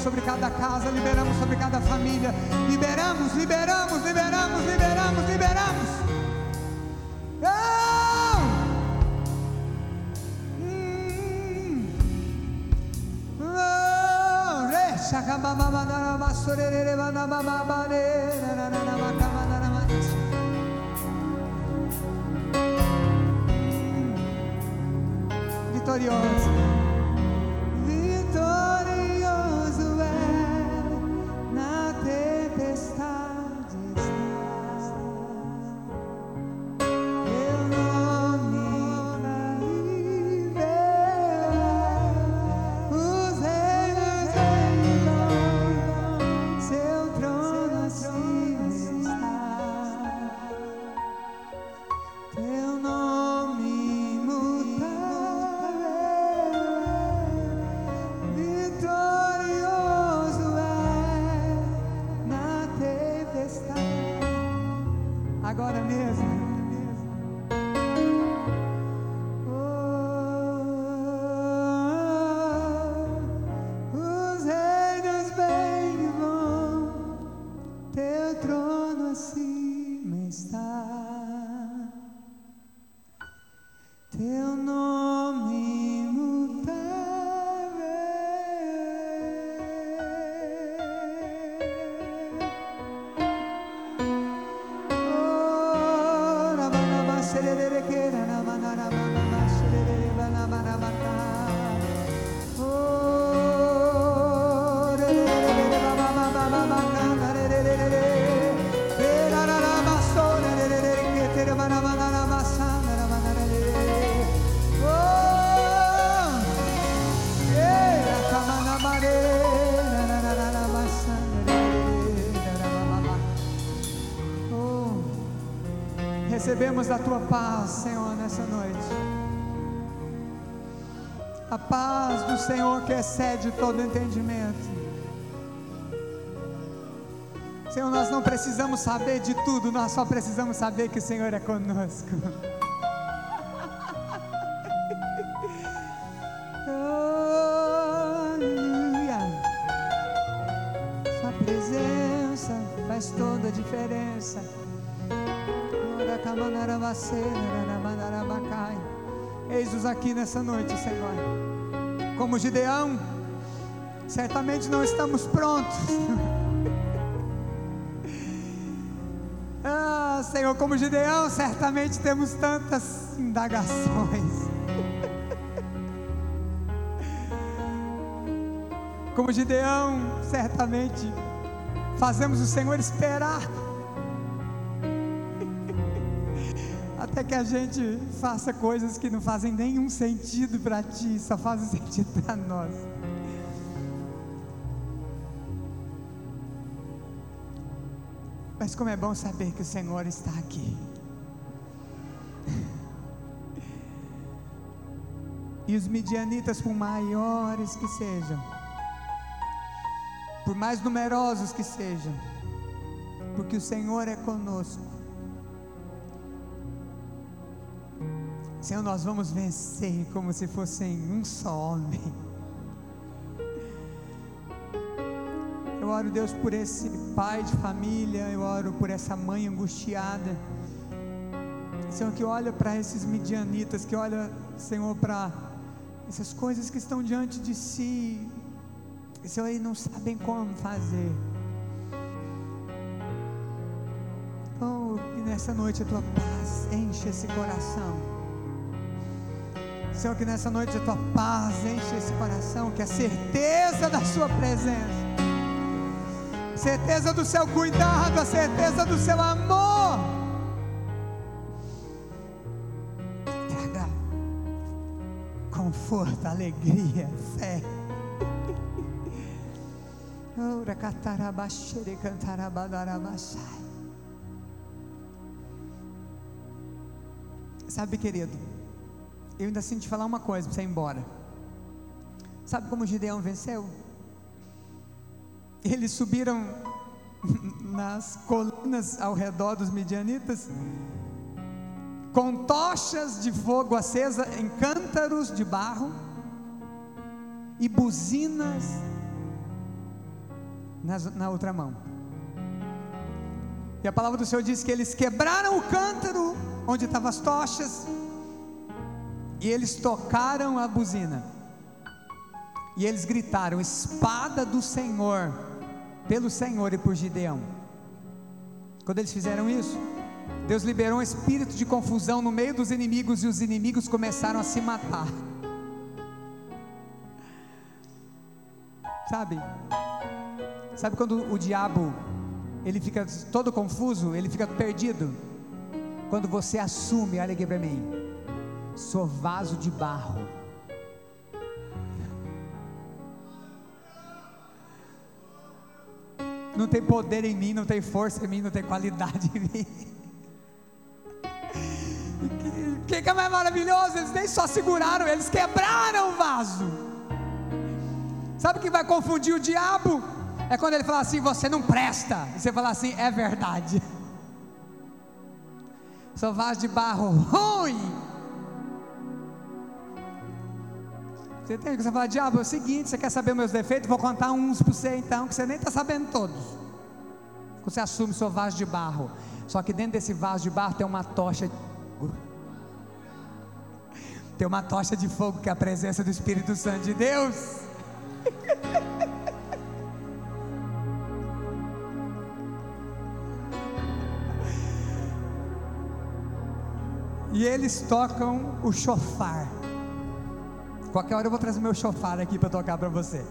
Sobre cada casa, liberamos sobre cada família. Liberamos, liberamos, liberamos, liberamos, liberamos. Não! Hum. Oh, re, Senhor que excede todo entendimento. Senhor, nós não precisamos saber de tudo, nós só precisamos saber que o Senhor é conosco. Aleluia. Sua presença faz toda a diferença. Eis-nos aqui nessa noite, Senhor. Como Gideão, certamente não estamos prontos. Ah, Senhor, como Gideão, certamente temos tantas indagações. Como Gideão, certamente fazemos o Senhor esperar. É que a gente faça coisas que não fazem nenhum sentido para ti, só fazem sentido para nós. Mas como é bom saber que o Senhor está aqui. E os midianitas, por maiores que sejam, por mais numerosos que sejam, porque o Senhor é conosco, Senhor, nós vamos vencer como se fossem um só homem. Eu oro, Deus, por esse pai de família, eu oro por essa mãe angustiada. Senhor, que olha para esses midianitas, que olha, Senhor, para essas coisas que estão diante de si, Senhor, e não sabem como fazer. Oh, que nessa noite a tua paz enche esse coração. Senhor, que nessa noite a tua paz enche esse coração, que a certeza da sua presença, certeza do seu cuidado, a certeza do seu amor, traga conforto, alegria, fé. Ora. Sabe, querido, eu ainda sinto te falar uma coisa para você ir embora. Sabe como Gideão venceu? Eles subiram nas colinas ao redor dos midianitas com tochas de fogo acesa em cântaros de barro e buzinas nas, na outra mão. E a palavra do Senhor diz que eles quebraram o cântaro onde estavam as tochas e eles tocaram a buzina. E eles gritaram: Espada do Senhor, pelo Senhor e por Gideão. Quando eles fizeram isso, Deus liberou um espírito de confusão no meio dos inimigos e os inimigos começaram a se matar. Sabe? Sabe quando o diabo ele fica todo confuso, ele fica perdido? Quando você assume, olha aqui para mim, sou vaso de barro. Não tem poder em mim, não tem força em mim, não tem qualidade em mim. O que, que é mais maravilhoso? Eles nem só seguraram, eles quebraram o vaso. Sabe o que vai confundir o diabo? É quando ele fala assim: você não presta. E você fala assim: é verdade. Sou vaso de barro ruim. Você que você fala, diabo, é o seguinte, você quer saber meus defeitos? Vou contar uns para você então, que você nem está sabendo todos. Você assume seu vaso de barro. Só que dentro desse vaso de barro tem uma tocha. Tem uma tocha de fogo que é a presença do Espírito Santo de Deus. E eles tocam o chofar. Qualquer hora eu vou trazer meu chofar aqui para tocar para você.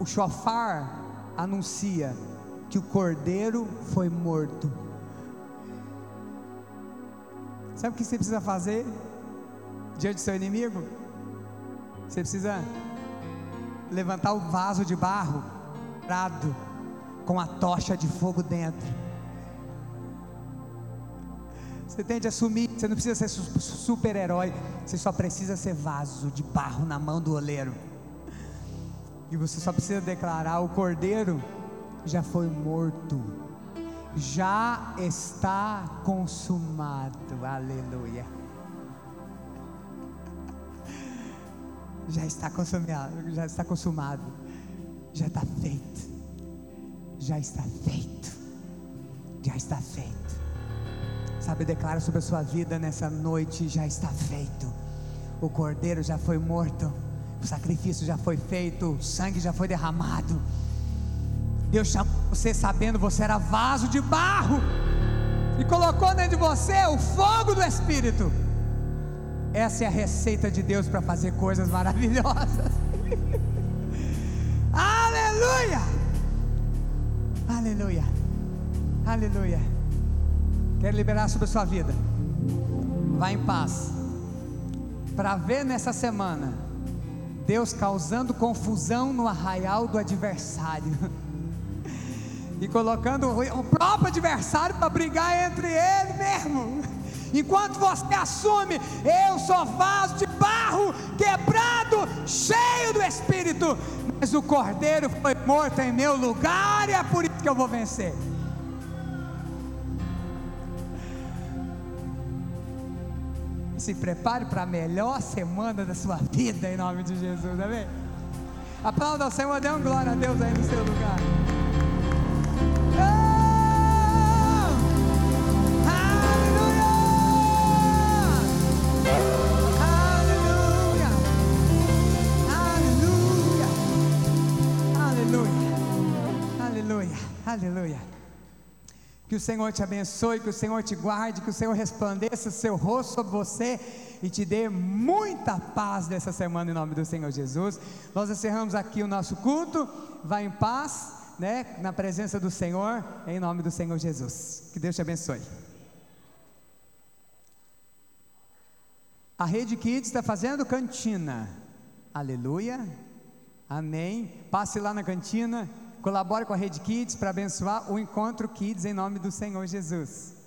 O chofar anuncia que o cordeiro foi morto. Sabe o que você precisa fazer diante do seu inimigo? Você precisa levantar o vaso de barro, prado, com a tocha de fogo dentro. Você tem de assumir, você não precisa ser super-herói, você só precisa ser vaso de barro na mão do oleiro. E você só precisa declarar: o cordeiro já foi morto, já está consumado. Aleluia. Já está consumado, já está consumado, já está feito, já está feito, já está feito. Sabe, declara sobre a sua vida nessa noite: já está feito. O cordeiro já foi morto, o sacrifício já foi feito, o sangue já foi derramado. Deus chamou você sabendo você era vaso de barro e colocou dentro de você o fogo do Espírito. Essa é a receita de Deus para fazer coisas maravilhosas. Aleluia! Aleluia! Aleluia! Quero liberar sobre a sua vida. Vá em paz. Para ver nessa semana Deus causando confusão no arraial do adversário. E colocando o próprio adversário para brigar entre ele mesmo. Enquanto você assume, eu sou vaso de barro, quebrado, cheio do Espírito, mas o cordeiro foi morto em meu lugar e é por isso que eu vou vencer. Se prepare para a melhor semana da sua vida, em nome de Jesus, amém? Aplauda ao Senhor, dê uma glória a Deus aí no seu lugar. Aleluia! Aleluia! Que o Senhor te abençoe, que o Senhor te guarde, que o Senhor resplandeça o seu rosto sobre você e te dê muita paz nessa semana em nome do Senhor Jesus. Nós encerramos aqui o nosso culto. Vá em paz, né, na presença do Senhor, em nome do Senhor Jesus. Que Deus te abençoe. A Rede Kids está fazendo cantina. Aleluia. Amém. Passe lá na cantina. Colabore com a Rede Kids para abençoar o Encontro Kids em nome do Senhor Jesus.